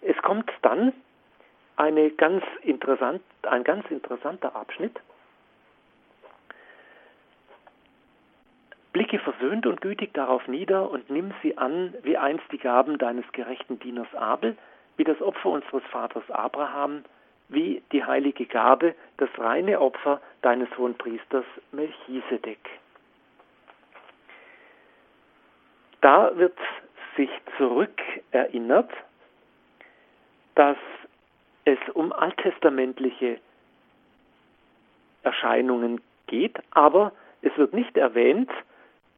Es kommt dann eine ganz interessant, ein ganz interessanter Abschnitt. Blicke versöhnt und gütig darauf nieder und nimm sie an, wie einst die Gaben deines gerechten Dieners Abel, wie das Opfer unseres Vaters Abraham, wie die heilige Gabe, das reine Opfer deines hohen Priesters Melchisedek. Da wird sich zurückerinnert dass es um alttestamentliche Erscheinungen geht, aber es wird nicht erwähnt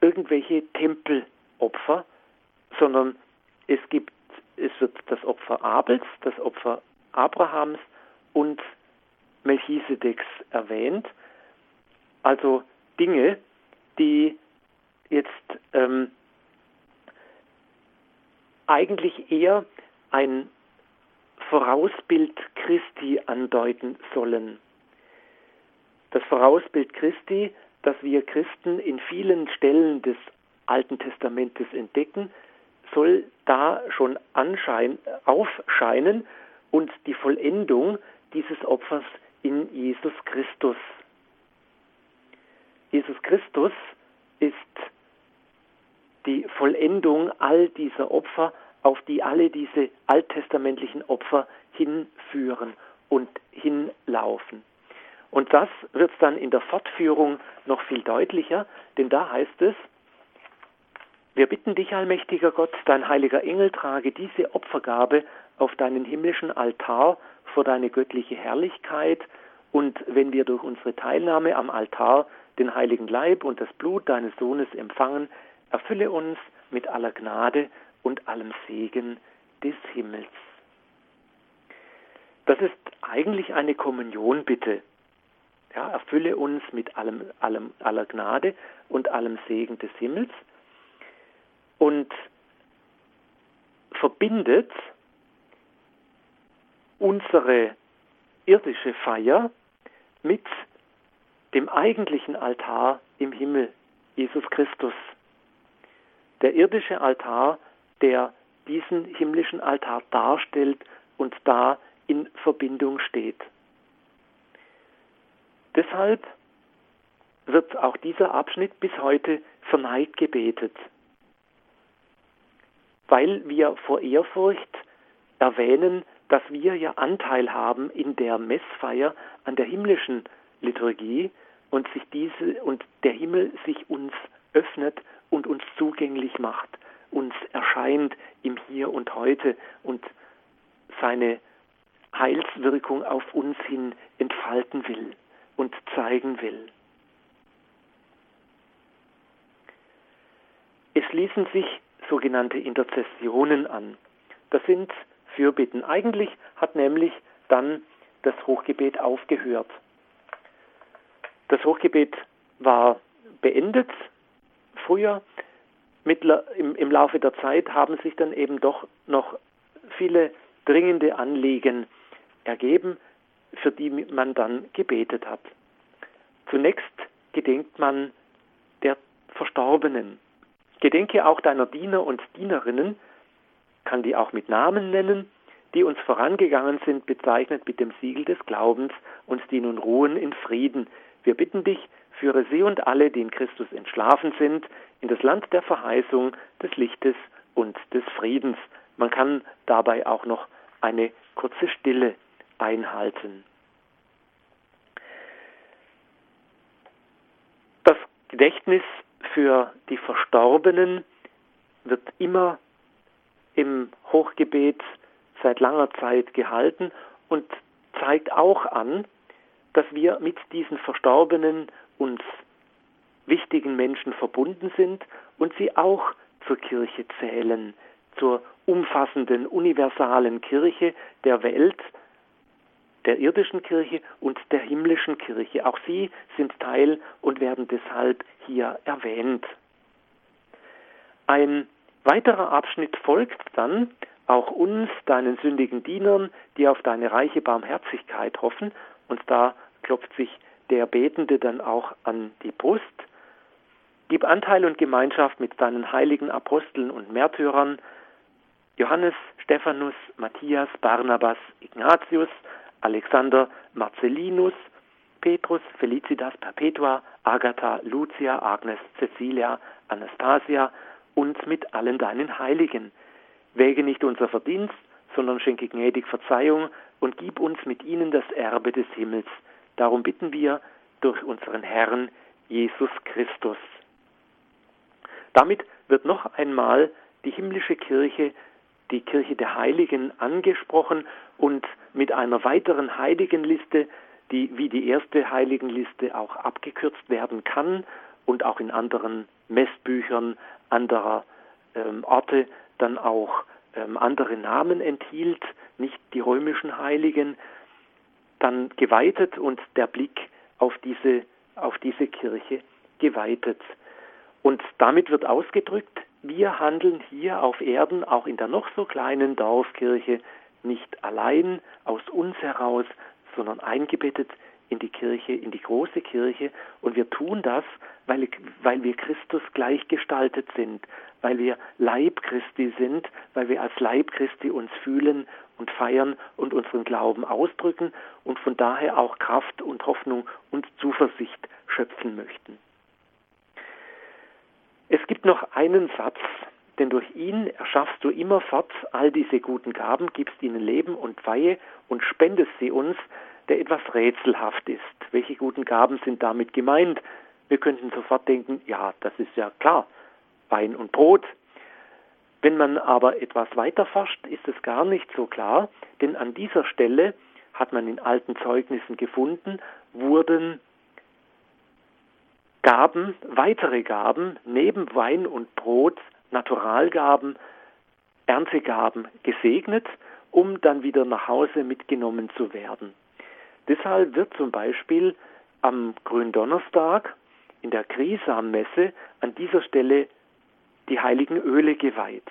irgendwelche Tempelopfer, sondern es gibt, es wird das Opfer Abels, das Opfer Abrahams und Melchisedeks erwähnt. Also Dinge, die jetzt ähm, eigentlich eher ein Vorausbild Christi andeuten sollen. Das Vorausbild Christi, das wir Christen in vielen Stellen des Alten Testamentes entdecken, soll da schon anschein, aufscheinen und die Vollendung dieses Opfers in Jesus Christus. Jesus Christus ist die Vollendung all dieser Opfer, auf die alle diese alttestamentlichen Opfer hinführen und hinlaufen. Und das wird dann in der Fortführung noch viel deutlicher, denn da heißt es, wir bitten dich, allmächtiger Gott, dein heiliger Engel trage diese Opfergabe auf deinen himmlischen Altar vor deine göttliche Herrlichkeit und wenn wir durch unsere Teilnahme am Altar den heiligen Leib und das Blut deines Sohnes empfangen, erfülle uns mit aller Gnade und allem Segen des Himmels. Das ist eigentlich eine Kommunionbitte. Ja, erfülle uns mit allem, allem, aller Gnade und allem Segen des Himmels und verbindet unsere irdische Feier mit dem eigentlichen Altar im Himmel, Jesus Christus. Der irdische Altar, der diesen himmlischen Altar darstellt und da in Verbindung steht. Deshalb wird auch dieser Abschnitt bis heute verneigt gebetet weil wir vor Ehrfurcht erwähnen, dass wir ja Anteil haben in der Messfeier an der himmlischen Liturgie und sich diese und der Himmel sich uns öffnet und uns zugänglich macht, uns erscheint im Hier und Heute und seine Heilswirkung auf uns hin entfalten will und zeigen will. Es ließen sich sogenannte Interzessionen an. Das sind Fürbitten. Eigentlich hat nämlich dann das Hochgebet aufgehört. Das Hochgebet war beendet früher. Im, Im Laufe der Zeit haben sich dann eben doch noch viele dringende Anliegen ergeben, für die man dann gebetet hat. Zunächst gedenkt man der Verstorbenen. Gedenke auch deiner Diener und Dienerinnen, kann die auch mit Namen nennen, die uns vorangegangen sind, bezeichnet mit dem Siegel des Glaubens und die nun ruhen in Frieden. Wir bitten dich, führe sie und alle, die in Christus entschlafen sind, in das Land der Verheißung, des Lichtes und des Friedens. Man kann dabei auch noch eine kurze Stille einhalten. Das Gedächtnis für die Verstorbenen wird immer im Hochgebet seit langer Zeit gehalten und zeigt auch an, dass wir mit diesen Verstorbenen uns wichtigen Menschen verbunden sind und sie auch zur Kirche zählen, zur umfassenden, universalen Kirche der Welt, der irdischen Kirche und der himmlischen Kirche. Auch sie sind Teil und werden deshalb hier erwähnt. Ein weiterer Abschnitt folgt dann, auch uns, deinen sündigen Dienern, die auf deine reiche Barmherzigkeit hoffen, und da klopft sich der Betende dann auch an die Brust. Gib Anteil und Gemeinschaft mit deinen heiligen Aposteln und Märtyrern, Johannes, Stephanus, Matthias, Barnabas, Ignatius, Alexander Marcellinus, Petrus, Felicitas Perpetua, Agatha, Lucia, Agnes, Cecilia, Anastasia und mit allen deinen Heiligen. Wäge nicht unser Verdienst, sondern schenke gnädig Verzeihung und gib uns mit ihnen das Erbe des Himmels. Darum bitten wir durch unseren Herrn Jesus Christus. Damit wird noch einmal die himmlische Kirche die Kirche der Heiligen angesprochen und mit einer weiteren Heiligenliste die wie die erste Heiligenliste auch abgekürzt werden kann und auch in anderen Messbüchern anderer ähm, Orte dann auch ähm, andere Namen enthielt, nicht die römischen Heiligen, dann geweitet und der Blick auf diese, auf diese Kirche geweitet. Und damit wird ausgedrückt, wir handeln hier auf Erden, auch in der noch so kleinen Dorfkirche, nicht allein aus uns heraus, sondern eingebettet in die Kirche, in die große Kirche. Und wir tun das, weil, weil wir Christus gleichgestaltet sind, weil wir Leib Christi sind, weil wir als Leib Christi uns fühlen und feiern und unseren Glauben ausdrücken und von daher auch Kraft und Hoffnung und Zuversicht schöpfen möchten. Es gibt noch einen Satz, denn durch ihn erschaffst du immerfort all diese guten Gaben, gibst ihnen Leben und Weihe und spendest sie uns, der etwas rätselhaft ist. Welche guten Gaben sind damit gemeint? Wir könnten sofort denken, ja, das ist ja klar, Wein und Brot. Wenn man aber etwas weiter forscht, ist es gar nicht so klar, denn an dieser Stelle hat man in alten Zeugnissen gefunden, wurden Gaben, weitere Gaben, neben Wein und Brot, Naturalgaben, Erntegaben gesegnet, um dann wieder nach Hause mitgenommen zu werden. Deshalb wird zum Beispiel am Gründonnerstag in der Grisammesse an dieser Stelle die heiligen Öle geweiht.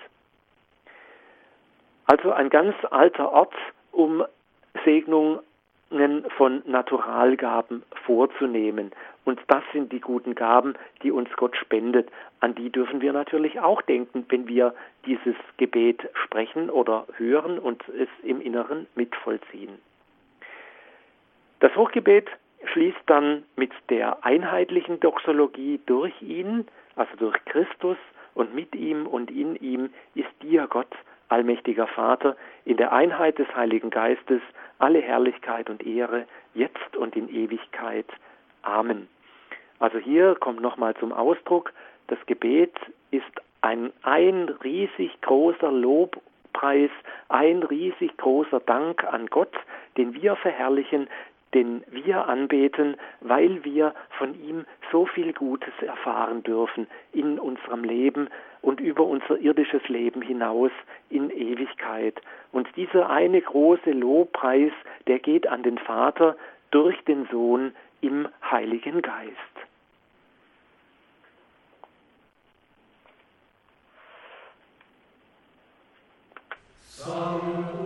Also ein ganz alter Ort, um Segnungen von Naturalgaben vorzunehmen. Und das sind die guten Gaben, die uns Gott spendet. An die dürfen wir natürlich auch denken, wenn wir dieses Gebet sprechen oder hören und es im Inneren mitvollziehen. Das Hochgebet schließt dann mit der einheitlichen Doxologie durch ihn, also durch Christus und mit ihm und in ihm ist dir Gott, allmächtiger Vater, in der Einheit des Heiligen Geistes alle Herrlichkeit und Ehre, jetzt und in Ewigkeit. Amen. Also hier kommt nochmal zum Ausdruck, das Gebet ist ein, ein riesig großer Lobpreis, ein riesig großer Dank an Gott, den wir verherrlichen, den wir anbeten, weil wir von ihm so viel Gutes erfahren dürfen in unserem Leben und über unser irdisches Leben hinaus in Ewigkeit. Und dieser eine große Lobpreis, der geht an den Vater durch den Sohn im Heiligen Geist. Sanctus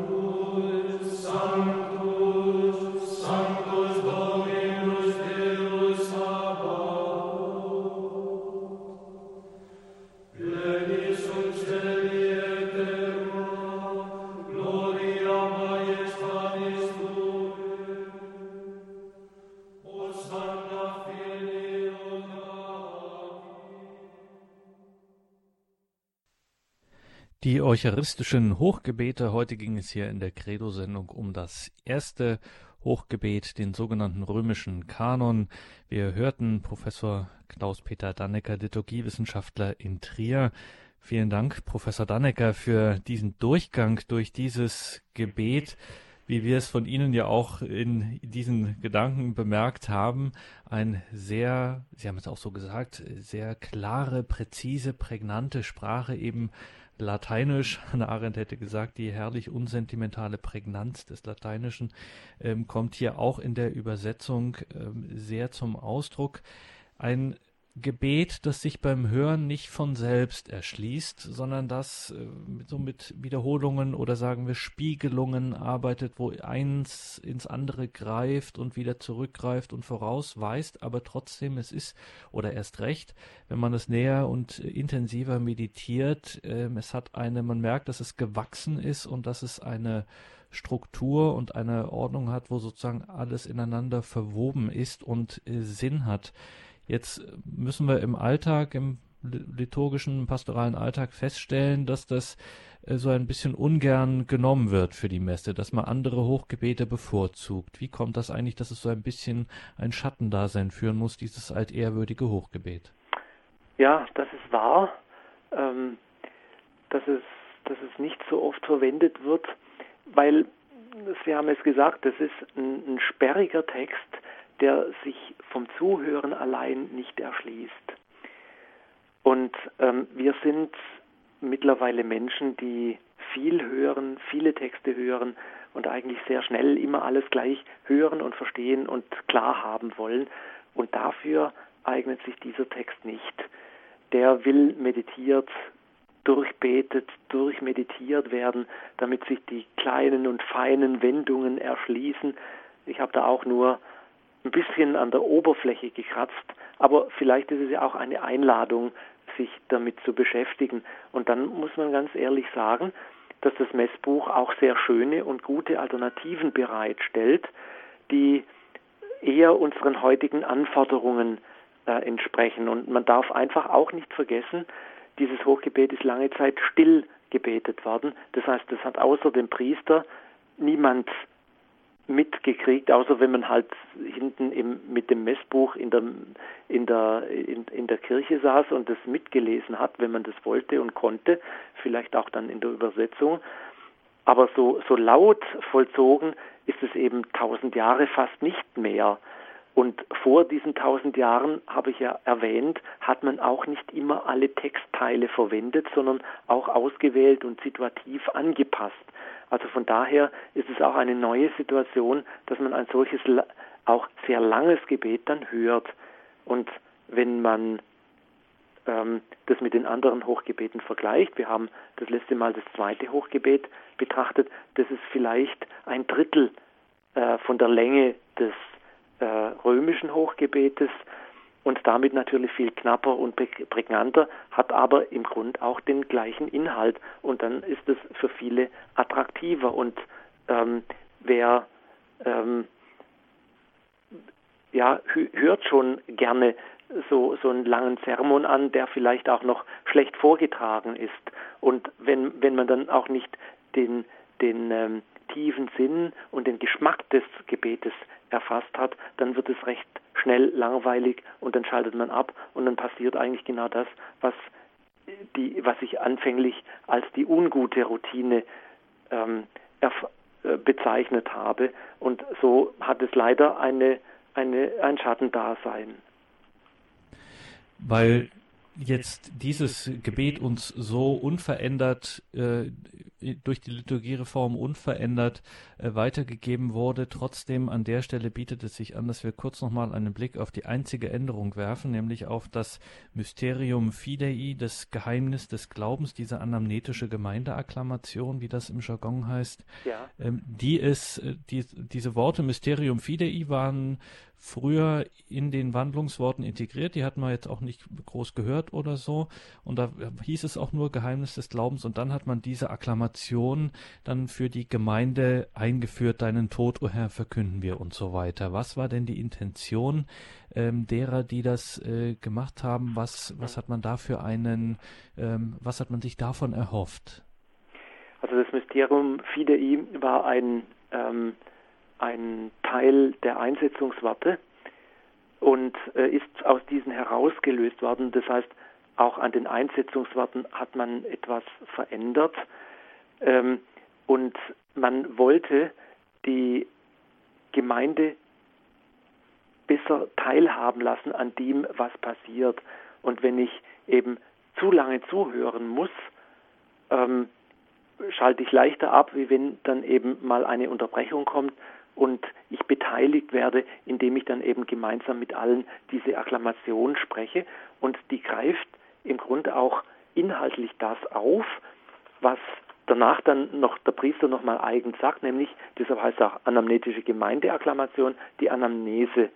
Die eucharistischen Hochgebete. Heute ging es hier in der Credo-Sendung um das erste Hochgebet, den sogenannten römischen Kanon. Wir hörten Professor Klaus-Peter Dannecker, Liturgiewissenschaftler in Trier. Vielen Dank, Professor Dannecker, für diesen Durchgang durch dieses Gebet wie wir es von Ihnen ja auch in diesen Gedanken bemerkt haben, ein sehr, Sie haben es auch so gesagt, sehr klare, präzise, prägnante Sprache eben Lateinisch, Hannah Arendt hätte gesagt, die herrlich unsentimentale Prägnanz des Lateinischen ähm, kommt hier auch in der Übersetzung ähm, sehr zum Ausdruck. Ein Gebet, das sich beim Hören nicht von selbst erschließt, sondern das äh, so mit Wiederholungen oder sagen wir Spiegelungen arbeitet, wo eins ins andere greift und wieder zurückgreift und vorausweist, aber trotzdem es ist oder erst recht, wenn man es näher und intensiver meditiert, äh, es hat eine, man merkt, dass es gewachsen ist und dass es eine Struktur und eine Ordnung hat, wo sozusagen alles ineinander verwoben ist und äh, Sinn hat. Jetzt müssen wir im Alltag, im liturgischen, pastoralen Alltag feststellen, dass das äh, so ein bisschen ungern genommen wird für die Messe, dass man andere Hochgebete bevorzugt. Wie kommt das eigentlich, dass es so ein bisschen ein Schattendasein führen muss, dieses altehrwürdige Hochgebet? Ja, das ist wahr, ähm, dass, es, dass es nicht so oft verwendet wird, weil Sie haben es gesagt, das ist ein, ein sperriger Text, der sich vom Zuhören allein nicht erschließt. Und ähm, wir sind mittlerweile Menschen, die viel hören, viele Texte hören und eigentlich sehr schnell immer alles gleich hören und verstehen und klar haben wollen. Und dafür eignet sich dieser Text nicht. Der will meditiert, durchbetet, durchmeditiert werden, damit sich die kleinen und feinen Wendungen erschließen. Ich habe da auch nur ein bisschen an der Oberfläche gekratzt, aber vielleicht ist es ja auch eine Einladung, sich damit zu beschäftigen. Und dann muss man ganz ehrlich sagen, dass das Messbuch auch sehr schöne und gute Alternativen bereitstellt, die eher unseren heutigen Anforderungen äh, entsprechen. Und man darf einfach auch nicht vergessen, dieses Hochgebet ist lange Zeit still gebetet worden. Das heißt, es hat außer dem Priester niemand mitgekriegt, außer wenn man halt hinten im, mit dem Messbuch in der, in, der, in, in der Kirche saß und das mitgelesen hat, wenn man das wollte und konnte, vielleicht auch dann in der Übersetzung. Aber so, so laut vollzogen ist es eben tausend Jahre fast nicht mehr. Und vor diesen tausend Jahren, habe ich ja erwähnt, hat man auch nicht immer alle Textteile verwendet, sondern auch ausgewählt und situativ angepasst. Also von daher ist es auch eine neue Situation, dass man ein solches auch sehr langes Gebet dann hört. Und wenn man ähm, das mit den anderen Hochgebeten vergleicht, wir haben das letzte Mal das zweite Hochgebet betrachtet, das ist vielleicht ein Drittel äh, von der Länge des äh, römischen Hochgebetes und damit natürlich viel knapper und prägnanter, hat aber im Grund auch den gleichen Inhalt und dann ist es für viele attraktiver und ähm, wer ähm, ja, hört schon gerne so, so einen langen Sermon an, der vielleicht auch noch schlecht vorgetragen ist. Und wenn, wenn man dann auch nicht den, den ähm, tiefen Sinn und den Geschmack des Gebetes erfasst hat, dann wird es recht schnell langweilig und dann schaltet man ab und dann passiert eigentlich genau das, was die, was ich anfänglich als die ungute Routine ähm, äh, bezeichnet habe. Und so hat es leider eine, eine, ein Schattendasein. Weil jetzt dieses Gebet uns so unverändert äh, durch die Liturgiereform unverändert äh, weitergegeben wurde. Trotzdem an der Stelle bietet es sich an, dass wir kurz nochmal einen Blick auf die einzige Änderung werfen, nämlich auf das Mysterium Fidei, das Geheimnis des Glaubens, diese anamnetische Gemeindeakklamation, wie das im Jargon heißt. Ja. Ähm, die ist, äh, die, diese Worte Mysterium Fidei waren früher in den Wandlungsworten integriert. Die hatten wir jetzt auch nicht groß gehört oder so. Und da hieß es auch nur Geheimnis des Glaubens. Und dann hat man diese Akklamation dann für die Gemeinde eingeführt. Deinen Tod, o oh Herr, verkünden wir und so weiter. Was war denn die Intention ähm, derer, die das äh, gemacht haben? Was, was hat man da für einen, ähm, was hat man sich davon erhofft? Also das Mysterium Fidei war ein ähm, ein Teil der Einsetzungswarte und äh, ist aus diesen herausgelöst worden. Das heißt, auch an den Einsetzungswarten hat man etwas verändert ähm, und man wollte die Gemeinde besser teilhaben lassen an dem, was passiert. Und wenn ich eben zu lange zuhören muss, ähm, schalte ich leichter ab, wie wenn dann eben mal eine Unterbrechung kommt und ich beteiligt werde, indem ich dann eben gemeinsam mit allen diese Akklamation spreche und die greift im Grunde auch inhaltlich das auf, was danach dann noch der Priester nochmal eigen sagt, nämlich, deshalb heißt auch anamnetische Gemeindeakklamation, die Anamnese,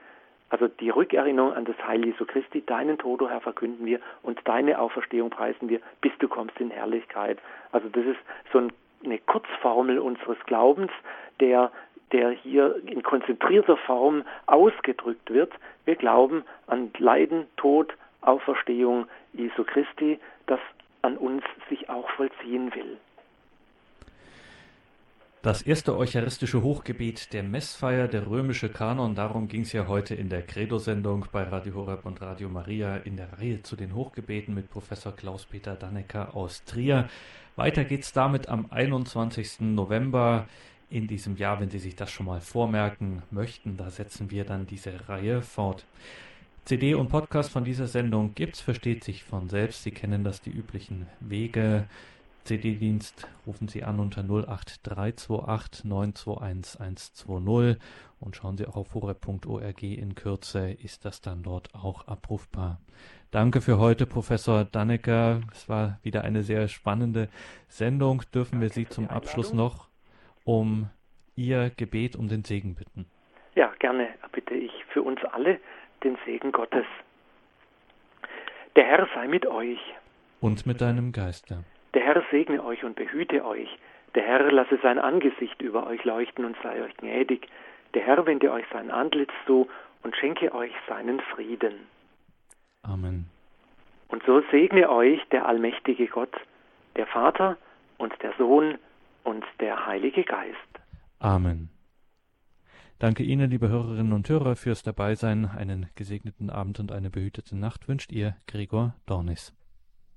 also die Rückerinnerung an das Heil Jesu Christi, deinen Tod, o Herr, verkünden wir und deine Auferstehung preisen wir, bis du kommst in Herrlichkeit. Also das ist so eine Kurzformel unseres Glaubens, der der hier in konzentrierter Form ausgedrückt wird. Wir glauben an Leiden, Tod, Auferstehung Jesu Christi, das an uns sich auch vollziehen will. Das erste eucharistische Hochgebet der Messfeier, der römische Kanon, darum ging es ja heute in der Credo-Sendung bei Radio Horeb und Radio Maria in der Reihe zu den Hochgebeten mit Professor Klaus-Peter Dannecker aus Trier. Weiter geht's damit am 21. November in diesem Jahr, wenn Sie sich das schon mal vormerken möchten. Da setzen wir dann diese Reihe fort. CD und Podcast von dieser Sendung gibt's, versteht sich von selbst. Sie kennen das, die üblichen Wege. CD-Dienst rufen Sie an unter 08328 921 120 und schauen Sie auch auf horeb.org. In Kürze ist das dann dort auch abrufbar. Danke für heute, Professor Dannecker. Es war wieder eine sehr spannende Sendung. Dürfen wir Sie zum Abschluss noch um Ihr Gebet um den Segen bitten? Ja, gerne bitte ich für uns alle den Segen Gottes. Der Herr sei mit euch. Und mit deinem Geiste. Der Herr segne euch und behüte euch. Der Herr lasse sein Angesicht über euch leuchten und sei euch gnädig. Der Herr wende euch sein Antlitz zu und schenke euch seinen Frieden. Amen. Und so segne euch der allmächtige Gott, der Vater und der Sohn und der Heilige Geist. Amen. Danke Ihnen, liebe Hörerinnen und Hörer, fürs Dabeisein. Einen gesegneten Abend und eine behütete Nacht wünscht Ihr Gregor Dornis.